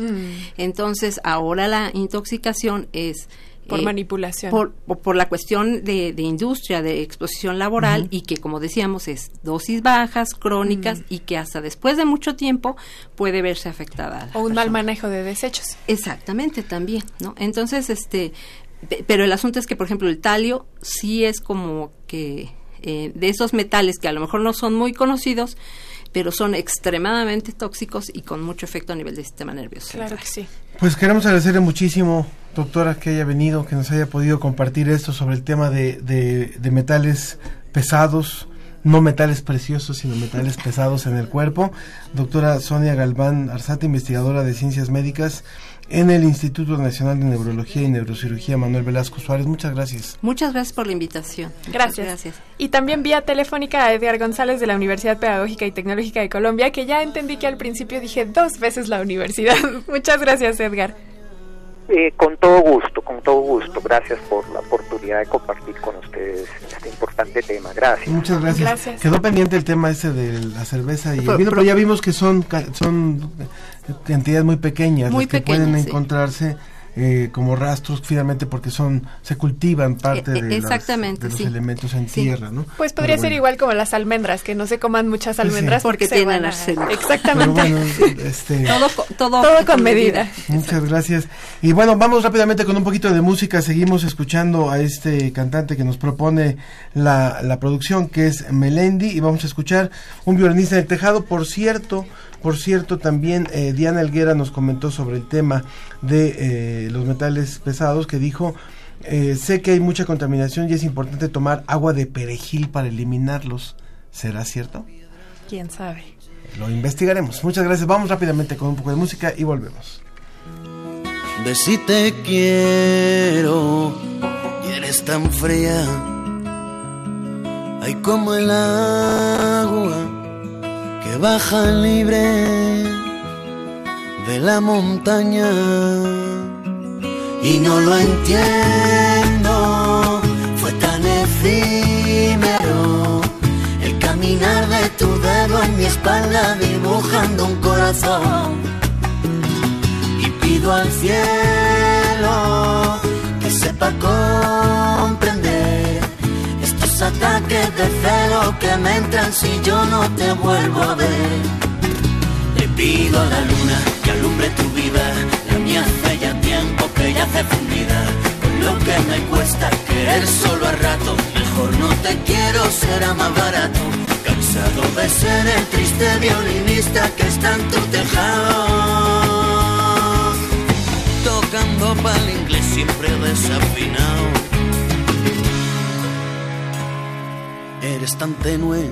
Entonces, ahora la intoxicación es Por eh, manipulación. Por, por, por la cuestión de, de industria, de exposición laboral y que, como decíamos, es dosis bajas, crónicas y que hasta después de mucho tiempo puede verse afectada. O un mal manejo de desechos. Exactamente, también, ¿no? Entonces, este, pe- pero el asunto es que, por ejemplo, el talio sí es como que eh, de esos metales que a lo mejor no son muy conocidos, pero son extremadamente tóxicos y con mucho efecto a nivel del sistema nervioso. Claro que sí. Pues queremos agradecerle muchísimo, doctora, que haya venido, que nos haya podido compartir esto sobre el tema de, de, de metales pesados, no metales preciosos, sino metales pesados en el cuerpo. Doctora Sonia Galván Arzate, investigadora de ciencias médicas en el Instituto Nacional de Neurología y Neurocirugía Manuel Velasco Suárez. Muchas gracias. Muchas gracias por la invitación. Gracias. Gracias. Y también vía telefónica a Edgar González de la Universidad Pedagógica y Tecnológica de Colombia, que ya entendí que al principio dije dos veces la universidad. Muchas gracias, Edgar. Eh, con todo gusto, con todo gusto. Gracias por la oportunidad de compartir con ustedes este importante tema. Gracias. Muchas gracias. Gracias. Quedó pendiente el tema ese de la cerveza y el Pero- vino, pero pero- ya vimos que son ca- son cantidades muy pequeñas Muy las que pequeñas, pueden sí. Eh, como rastros finalmente porque son se cultivan parte Eh, eh, de, las- exactamente, de los sí. elementos en Sí. tierra, ¿no? Pues podría ser igual como las almendras, que no se coman muchas Pues sí. almendras Porque se tienen Exactamente. bueno, este, Todo, todo, Todo con medida. Muchas gracias. Y bueno, vamos rápidamente con un poquito de música. Seguimos escuchando a este cantante que nos propone la, la producción, que es Melendi, y vamos a escuchar un violinista en el tejado. Por cierto, por cierto, también eh, Diana Elguera nos comentó sobre el tema de eh, los metales pesados, que dijo, eh, sé que hay mucha contaminación y es importante tomar agua de perejil para eliminarlos. ¿Será cierto? ¿Quién sabe? Lo investigaremos. Muchas gracias. Vamos rápidamente con un poco de música y volvemos. de si te quiero y eres tan fría. Hay como el agua que baja libre de la montaña y no lo entiendo. Fue tan efímero el caminar de tu dedo en mi espalda dibujando un corazón y pido al cielo que sepa comprender estos ataques de celo que me entran si yo no te vuelvo a ver. Le pido a la luna que alumbre tu vida, tiempo que ya hace fundida. Con lo que me cuesta querer solo a rato, mejor no te quiero, será más barato. Cansado de ser el triste violinista que está en tu tejado. Tocando pa'l inglés siempre desafinado. Eres tan tenue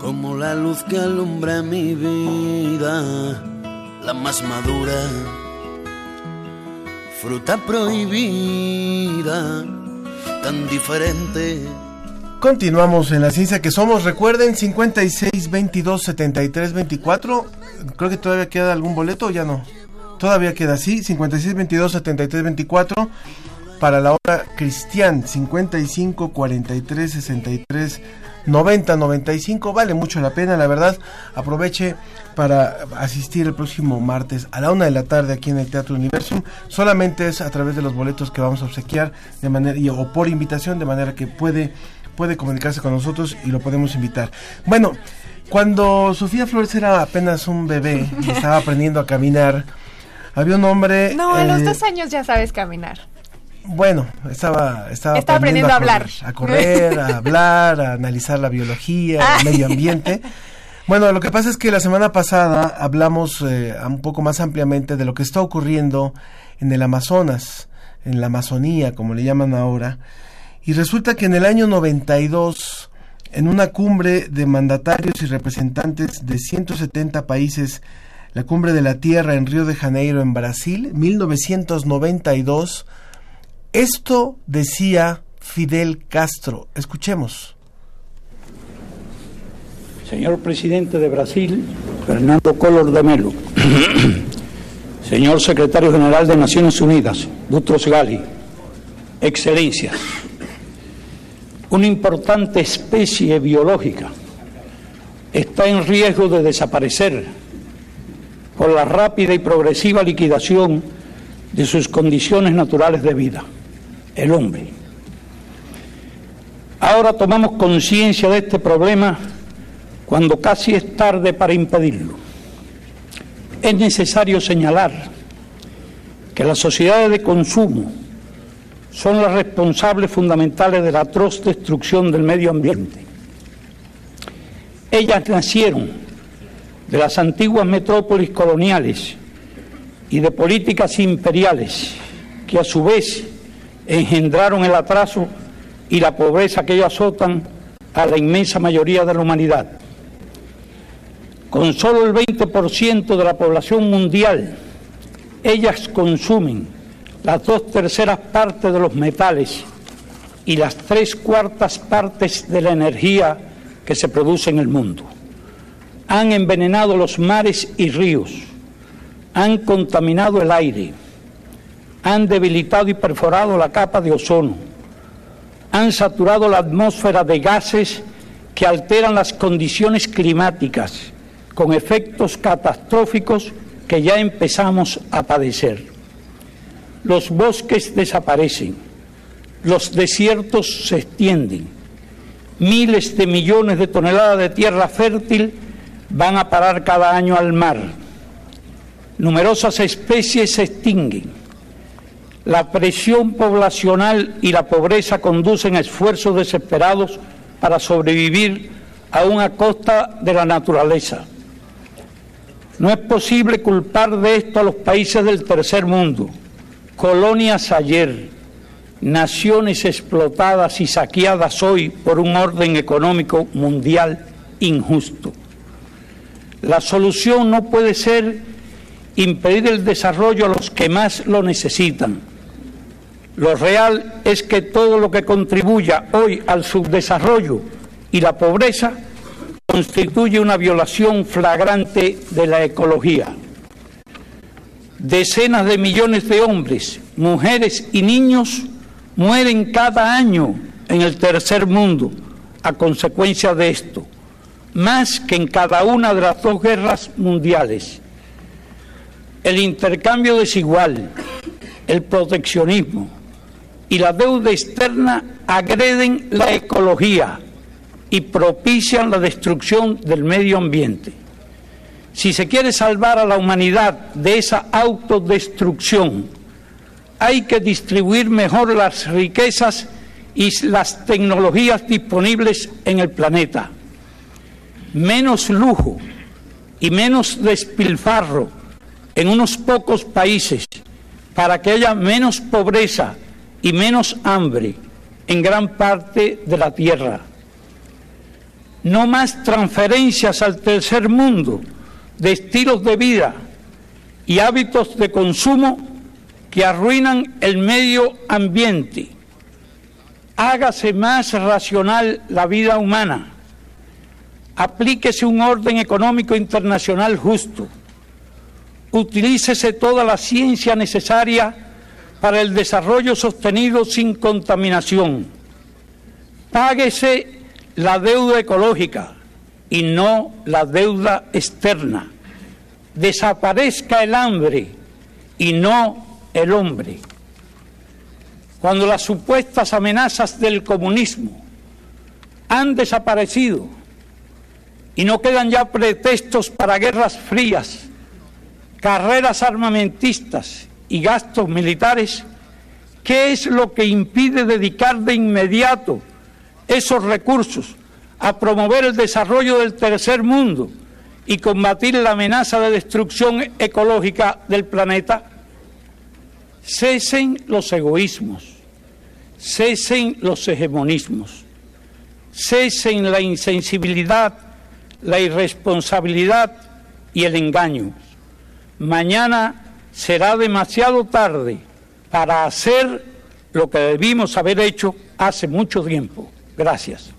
como la luz que alumbra mi vida, la más madura fruta prohibida, tan diferente. Continuamos en la ciencia que somos. Recuerden 56 22 73 24. Creo que todavía queda algún boleto o ya no. Todavía queda así. 56 22 73 24 para la hora Cristian 55 43 63 90 95 vale mucho la pena la verdad aproveche para asistir el próximo martes a la una de la tarde aquí en el Teatro Universum solamente es a través de los boletos que vamos a obsequiar de manera y, o por invitación de manera que puede puede comunicarse con nosotros y lo podemos invitar bueno cuando Sofía Flores era apenas un bebé y estaba aprendiendo a caminar había un hombre No, a los eh, dos años ya sabes caminar. Bueno, estaba, estaba aprendiendo a hablar. A correr, a hablar, a analizar la biología, el medio ambiente. Bueno, lo que pasa es que la semana pasada hablamos eh, un poco más ampliamente de lo que está ocurriendo en el Amazonas, en la Amazonía, como le llaman ahora. Y resulta que en el año 92, en una cumbre de mandatarios y representantes de 170 países, la cumbre de la Tierra en Río de Janeiro, en Brasil, 1992, esto decía Fidel Castro. Escuchemos. Señor presidente de Brasil, Fernando Collor de Melo. Señor secretario general de Naciones Unidas, Butros Gali. Excelencias. Una importante especie biológica está en riesgo de desaparecer por la rápida y progresiva liquidación de sus condiciones naturales de vida, el hombre. Ahora tomamos conciencia de este problema cuando casi es tarde para impedirlo. Es necesario señalar que las sociedades de consumo son las responsables fundamentales de la atroz destrucción del medio ambiente. Ellas nacieron de las antiguas metrópolis coloniales y de políticas imperiales que a su vez engendraron el atraso y la pobreza que ellos azotan a la inmensa mayoría de la humanidad. Con solo el 20% de la población mundial, ellas consumen las dos terceras partes de los metales y las tres cuartas partes de la energía que se produce en el mundo. Han envenenado los mares y ríos, han contaminado el aire, han debilitado y perforado la capa de ozono, han saturado la atmósfera de gases que alteran las condiciones climáticas con efectos catastróficos que ya empezamos a padecer. Los bosques desaparecen, los desiertos se extienden, miles de millones de toneladas de tierra fértil van a parar cada año al mar. Numerosas especies se extinguen. La presión poblacional y la pobreza conducen a esfuerzos desesperados para sobrevivir aún a costa de la naturaleza. No es posible culpar de esto a los países del tercer mundo, colonias ayer, naciones explotadas y saqueadas hoy por un orden económico mundial injusto. La solución no puede ser impedir el desarrollo a los que más lo necesitan. Lo real es que todo lo que contribuya hoy al subdesarrollo y la pobreza constituye una violación flagrante de la ecología. Decenas de millones de hombres, mujeres y niños mueren cada año en el tercer mundo a consecuencia de esto, más que en cada una de las dos guerras mundiales. El intercambio desigual, el proteccionismo y la deuda externa agreden la ecología y propician la destrucción del medio ambiente. Si se quiere salvar a la humanidad de esa autodestrucción, hay que distribuir mejor las riquezas y las tecnologías disponibles en el planeta. Menos lujo y menos despilfarro en unos pocos países para que haya menos pobreza y menos hambre en gran parte de la tierra no más transferencias al tercer mundo de estilos de vida y hábitos de consumo que arruinan el medio ambiente. Hágase más racional la vida humana. Aplíquese un orden económico internacional justo. Utilícese toda la ciencia necesaria para el desarrollo sostenido sin contaminación. Páguese la deuda ecológica y no la deuda externa. Desaparezca el hambre y no el hombre. Cuando las supuestas amenazas del comunismo han desaparecido y no quedan ya pretextos para guerras frías, carreras armamentistas y gastos militares, ¿qué es lo que impide dedicar de inmediato esos recursos a promover el desarrollo del tercer mundo y combatir la amenaza de destrucción ecológica del planeta? Cesen los egoísmos, cesen los hegemonismos, cesen la insensibilidad, la irresponsabilidad y el engaño. Mañana será demasiado tarde para hacer lo que debimos haber hecho hace mucho tiempo. Gracias.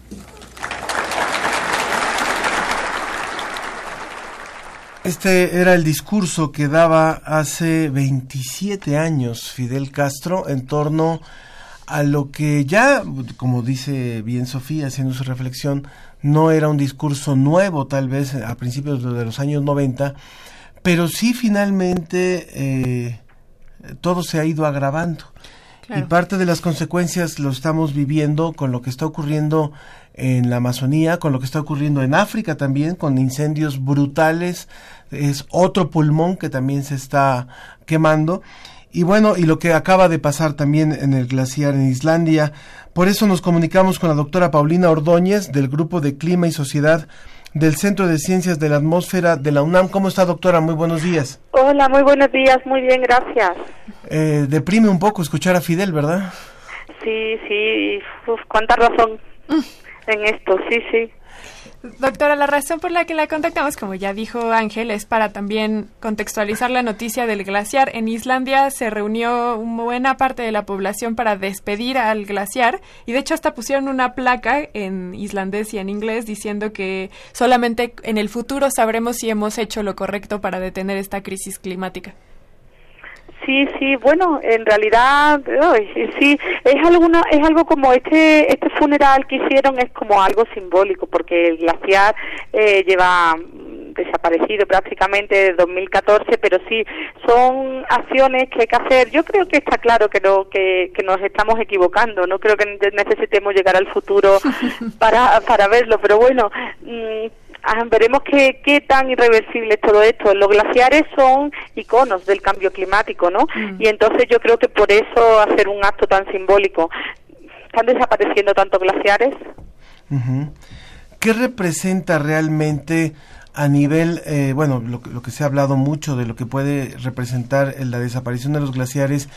Este era el discurso que daba hace 27 años Fidel Castro en torno a lo que ya, como dice bien Sofía, haciendo su reflexión, no era un discurso nuevo tal vez a principios de los años 90, pero sí finalmente eh, todo se ha ido agravando. Y parte de las consecuencias lo estamos viviendo con lo que está ocurriendo en la Amazonía, con lo que está ocurriendo en África también, con incendios brutales. Es otro pulmón que también se está quemando. Y bueno, y lo que acaba de pasar también en el glaciar en Islandia. Por eso nos comunicamos con la doctora Paulina Ordóñez del Grupo de Clima y Sociedad del Centro de Ciencias de la Atmósfera de la UNAM. ¿Cómo está, doctora? Muy buenos días. Hola, muy buenos días. Muy bien, gracias. Eh, deprime un poco escuchar a Fidel, ¿verdad? Sí, sí. Uf, cuánta razón en esto, sí, sí. Doctora, la razón por la que la contactamos, como ya dijo Ángel, es para también contextualizar la noticia del glaciar. En Islandia se reunió una buena parte de la población para despedir al glaciar y de hecho hasta pusieron una placa en islandés y en inglés diciendo que solamente en el futuro sabremos si hemos hecho lo correcto para detener esta crisis climática. Sí, sí, bueno, en realidad sí, es alguna, es algo como este este funeral que hicieron es como algo simbólico porque el glaciar eh, lleva desaparecido prácticamente desde 2014, pero sí son acciones que hay que hacer. Yo creo que está claro que no que, que nos estamos equivocando, no creo que necesitemos llegar al futuro para para verlo, pero bueno, mm, Ah, veremos qué, qué tan irreversible es todo esto. Los glaciares son iconos del cambio climático, ¿no? Mm. Y entonces yo creo que por eso hacer un acto tan simbólico. ¿Están desapareciendo tantos glaciares? ¿Qué representa realmente a nivel, eh, bueno, lo, lo, que se ha hablado mucho de lo que puede representar la desaparición de los glaciares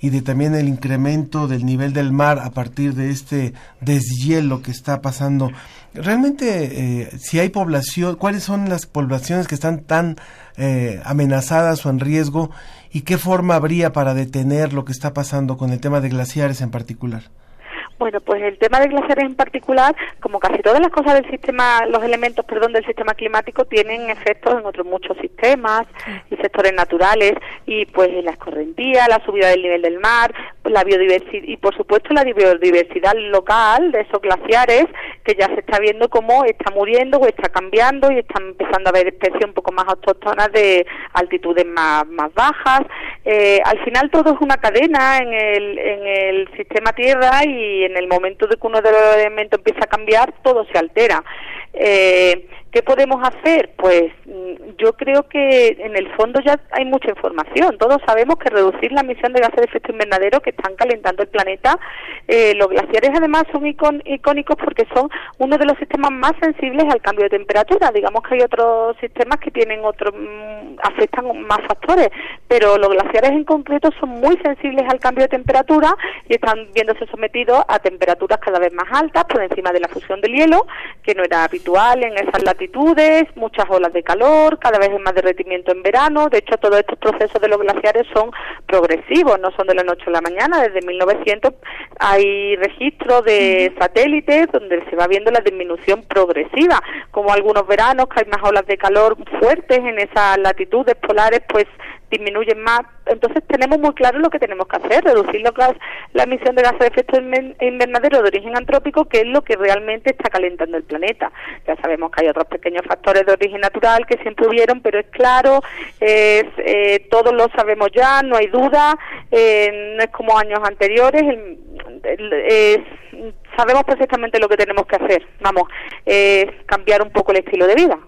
y de también el incremento del nivel del mar a partir de este deshielo que está pasando. Realmente, eh, si hay población, ¿cuáles son las poblaciones que están tan eh, amenazadas o en riesgo y qué forma habría para detener lo que está pasando con el tema de glaciares en particular? Bueno, pues el tema de glaciares en particular, como casi todas las cosas del sistema, los elementos, perdón, del sistema climático tienen efectos en otros muchos sistemas y sectores naturales y pues la escorrentía, la subida del nivel del mar, la biodiversidad y por supuesto la biodiversidad local de esos glaciares que ya se está viendo cómo está muriendo o está cambiando y están empezando a haber especies un poco más autóctonas de altitudes más, más bajas. Eh, al final todo es una cadena en el, en el sistema Tierra y en el momento de que uno de los elementos empieza a cambiar, todo se altera. Eh, ¿Qué podemos hacer? Pues mm, yo creo que en el fondo ya hay mucha información. Todos sabemos que reducir la emisión de gases de efecto invernadero que están calentando el planeta, eh, los glaciares además son icónicos porque son uno de los sistemas más sensibles al cambio de temperatura. Digamos que hay otros sistemas que tienen otros, mm, afectan más factores, pero los glaciares en concreto son muy sensibles al cambio de temperatura y están viéndose sometidos a temperaturas cada vez más altas por encima de la fusión del hielo, que no era habitual habitual en esas latitudes, muchas olas de calor, cada vez hay más derretimiento en verano. De hecho, todos estos procesos de los glaciares son progresivos, no son de la noche a la mañana. Desde 1900 hay registros de satélites donde se va viendo la disminución progresiva, como algunos veranos que hay más olas de calor fuertes en esas latitudes polares, pues disminuyen más. Entonces tenemos muy claro lo que tenemos que hacer, reducir lo la emisión de gases de efecto invernadero de origen antrópico, que es lo que realmente está calentando el planeta. Ya sabemos que hay otros pequeños factores de origen natural que siempre hubieron, pero es claro, es, eh, todos lo sabemos ya, no hay duda, eh, no es como años anteriores, sabemos perfectamente lo que tenemos que hacer. Vamos, es cambiar un poco el estilo de vida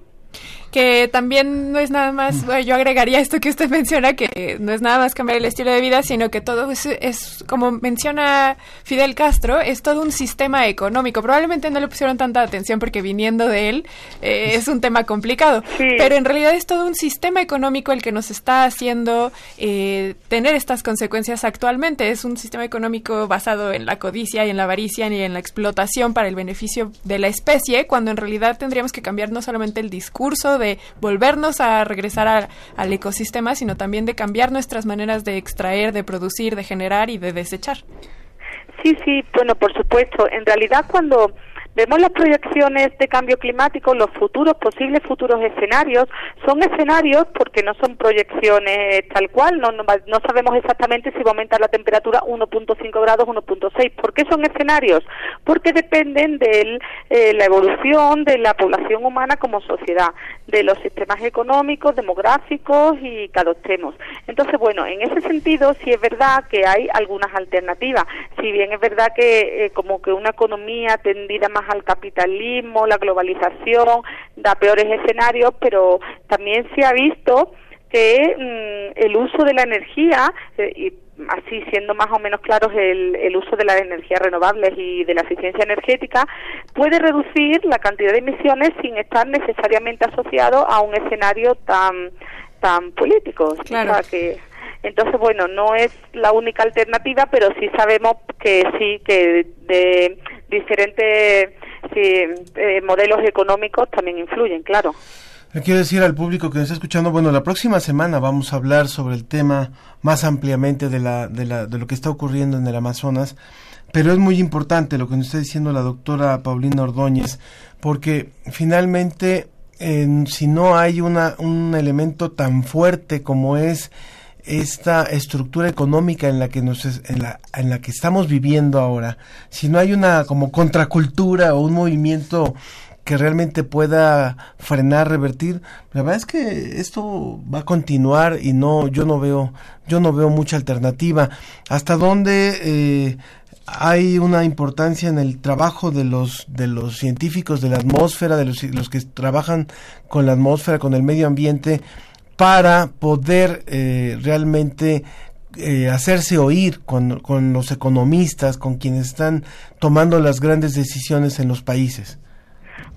que también no es nada más, mm. yo agregaría esto que usted menciona, que no es nada más cambiar el estilo de vida, sino que todo es, como menciona Fidel Castro, es todo un sistema económico. Probablemente no le pusieron tanta atención porque viniendo de él eh, es un tema complicado, pero en realidad es todo un sistema económico el que nos está haciendo eh, tener estas consecuencias actualmente. Es un sistema económico basado en la codicia y en la avaricia y en la explotación para el beneficio de la especie, cuando en realidad tendríamos que cambiar no solamente el discurso de volvernos a regresar al ecosistema, sino también de cambiar nuestras maneras de extraer, de producir, de generar y de desechar. Sí, sí, bueno, por supuesto. En realidad, cuando Vemos las proyecciones de cambio climático, los futuros, posibles futuros escenarios, son escenarios porque no son proyecciones tal cual, no, no, sabemos exactamente si va a aumentar la temperatura 1.5 grados, 1.6. ¿Por qué son escenarios? Porque dependen de eh, la evolución de la población humana como sociedad, de los sistemas económicos, demográficos y que adoptemos. Entonces, bueno, en ese sentido sí es verdad que hay algunas alternativas. Si bien es verdad que eh, como que una economía tendida más al capitalismo, la globalización, da peores escenarios, pero también se ha visto que mm, el uso de la energía, eh, y así siendo más o menos claros el, el, uso de las energías renovables y de la eficiencia energética, puede reducir la cantidad de emisiones sin estar necesariamente asociado a un escenario tan tan político. Claro. que, entonces, bueno, no es la única alternativa, pero sí sabemos que sí, que de diferentes eh, modelos económicos también influyen, claro. Le quiero decir al público que nos está escuchando, bueno, la próxima semana vamos a hablar sobre el tema más ampliamente de, la, de, la, de lo que está ocurriendo en el Amazonas, pero es muy importante lo que nos está diciendo la doctora Paulina Ordóñez, porque finalmente si no hay una, un elemento tan fuerte como es esta estructura económica en la que nos en la, en la que estamos viviendo ahora, si no hay una como contracultura o un movimiento que realmente pueda frenar, revertir, la verdad es que esto va a continuar y no, yo no veo, yo no veo mucha alternativa. ¿Hasta dónde eh, hay una importancia en el trabajo de los de los científicos de la atmósfera, de los, los que trabajan con la atmósfera, con el medio ambiente? Para poder eh, realmente eh, hacerse oír con, con los economistas, con quienes están tomando las grandes decisiones en los países?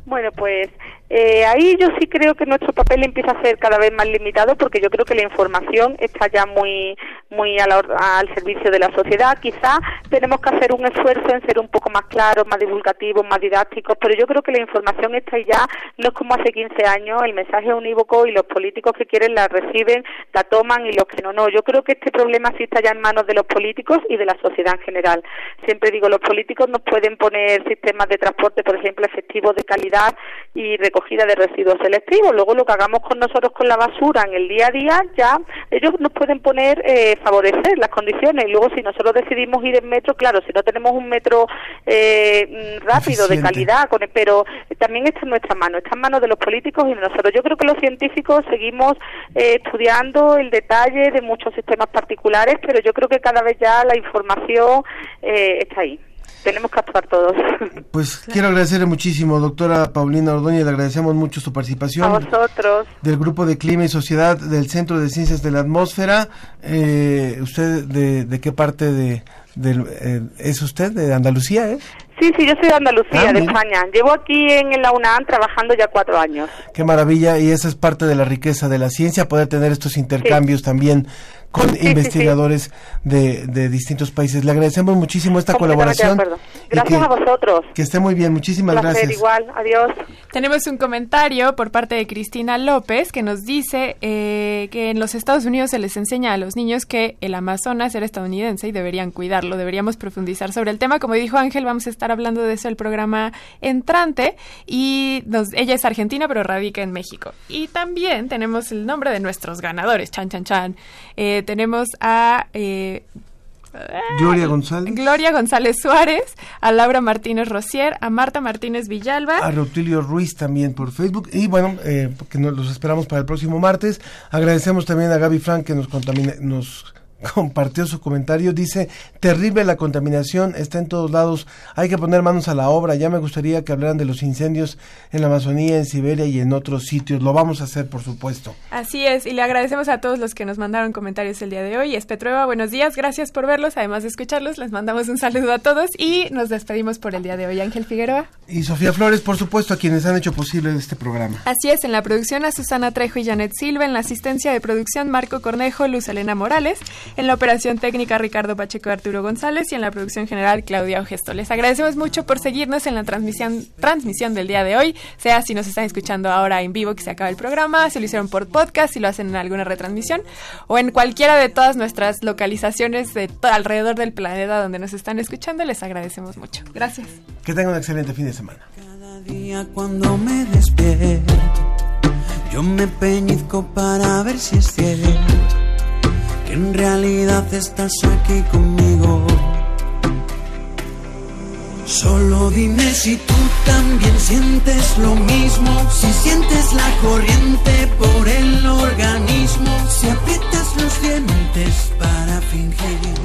Bueno, pues eh, ahí yo sí creo que nuestro papel empieza a ser cada vez más limitado porque yo creo que la información está ya muy muy al servicio de la sociedad. Quizá tenemos que hacer un esfuerzo en ser un poco más claros, más divulgativos, más didácticos, pero yo creo que la información está ya, no es como hace 15 años, el mensaje unívoco y los políticos que quieren la reciben, la toman y los que no, no. Yo creo que este problema sí está ya en manos de los políticos y de la sociedad en general. Siempre digo, los políticos nos pueden poner sistemas de transporte, por ejemplo, efectivos de calidad y recogida de residuos selectivos. Luego lo que hagamos con nosotros con la basura en el día a día, ya ellos nos pueden poner, eh, favorecer las condiciones. Y luego si nosotros decidimos ir en metro, claro, si no tenemos un metro eh, mm, rápido, de calidad, con pero también está en nuestras manos, está en manos de los políticos y de nosotros. Yo creo que los científicos seguimos eh, estudiando el detalle de muchos sistemas particulares, pero yo creo que cada vez ya la información está ahí tenemos que actuar todos. Pues quiero agradecerle muchísimo, doctora Paulina Ordóñez, le agradecemos mucho su participación. A vosotros. Del Grupo de Clima y Sociedad del Centro de Ciencias de la Atmósfera. Eh, ¿Usted de, qué parte de, eh, es usted? ¿De Andalucía, eh? Sí, sí, yo soy de Andalucía, ah, de España. Llevo aquí en la UNAM trabajando ya cuatro años. Qué maravilla, y esa es parte de la riqueza de la ciencia, poder tener estos intercambios también con investigadores De, de, distintos países. Le agradecemos muchísimo esta colaboración. Gracias a vosotros. Que esté muy bien, muchísimas gracias. Igual, adiós. Tenemos un comentario por parte de Cristina López que nos dice eh, que en los Estados Unidos se les enseña a los niños que el Amazonas era estadounidense y deberían cuidarlo. Deberíamos profundizar sobre el tema. Como dijo Ángel, vamos a estar hablando de eso el programa entrante. Y nos, ella es argentina, pero radica en México. Y también tenemos el nombre de nuestros ganadores. Chan, chan, chan. Eh, tenemos a. Eh, Gloria González. Gloria González Suárez, a Laura Martínez Rosier, a Marta Martínez Villalba. A Rutilio Ruiz también por Facebook. Y bueno, eh, que nos los esperamos para el próximo martes. Agradecemos también a Gaby Frank que nos, contamine, nos compartió su comentario. Dice, terrible la contaminación, está en todos lados, hay que poner manos a la obra. Ya me gustaría que hablaran de los incendios en la Amazonía, en Siberia y en otros sitios. Lo vamos a hacer, por supuesto. Así es, y le agradecemos a todos los que nos mandaron comentarios el día de hoy. Es Petrueva, buenos días, gracias por verlos. Además de escucharlos, les mandamos un saludo a todos y nos despedimos por el día de hoy. Ángel Figueroa. Y Sofía Flores, por supuesto, a quienes han hecho posible este programa. Así es, en la producción a Susana Trejo y Janet Silva, en la asistencia de producción Marco Cornejo, Luz Elena Morales, en la operación técnica Ricardo Pacheco y Arturo González y en la producción general Claudia Ogesto. Les agradecemos mucho por seguirnos en la transmisión, transmisión del día de hoy, sea si nos están escuchando ahora en vivo que se acaba el programa, si lo hicieron por podcast, si lo hacen en alguna retransmisión o en cualquiera de todas nuestras localizaciones de alrededor del planeta donde nos están escuchando, les agradecemos mucho. Gracias. Que tengan un excelente fin de semana. Cada día cuando me despierto, yo me peñizco para ver si es cierto que en realidad estás aquí conmigo. Solo dime si tú también sientes lo mismo, si sientes la corriente por el organismo, si aprietas los dientes para fingir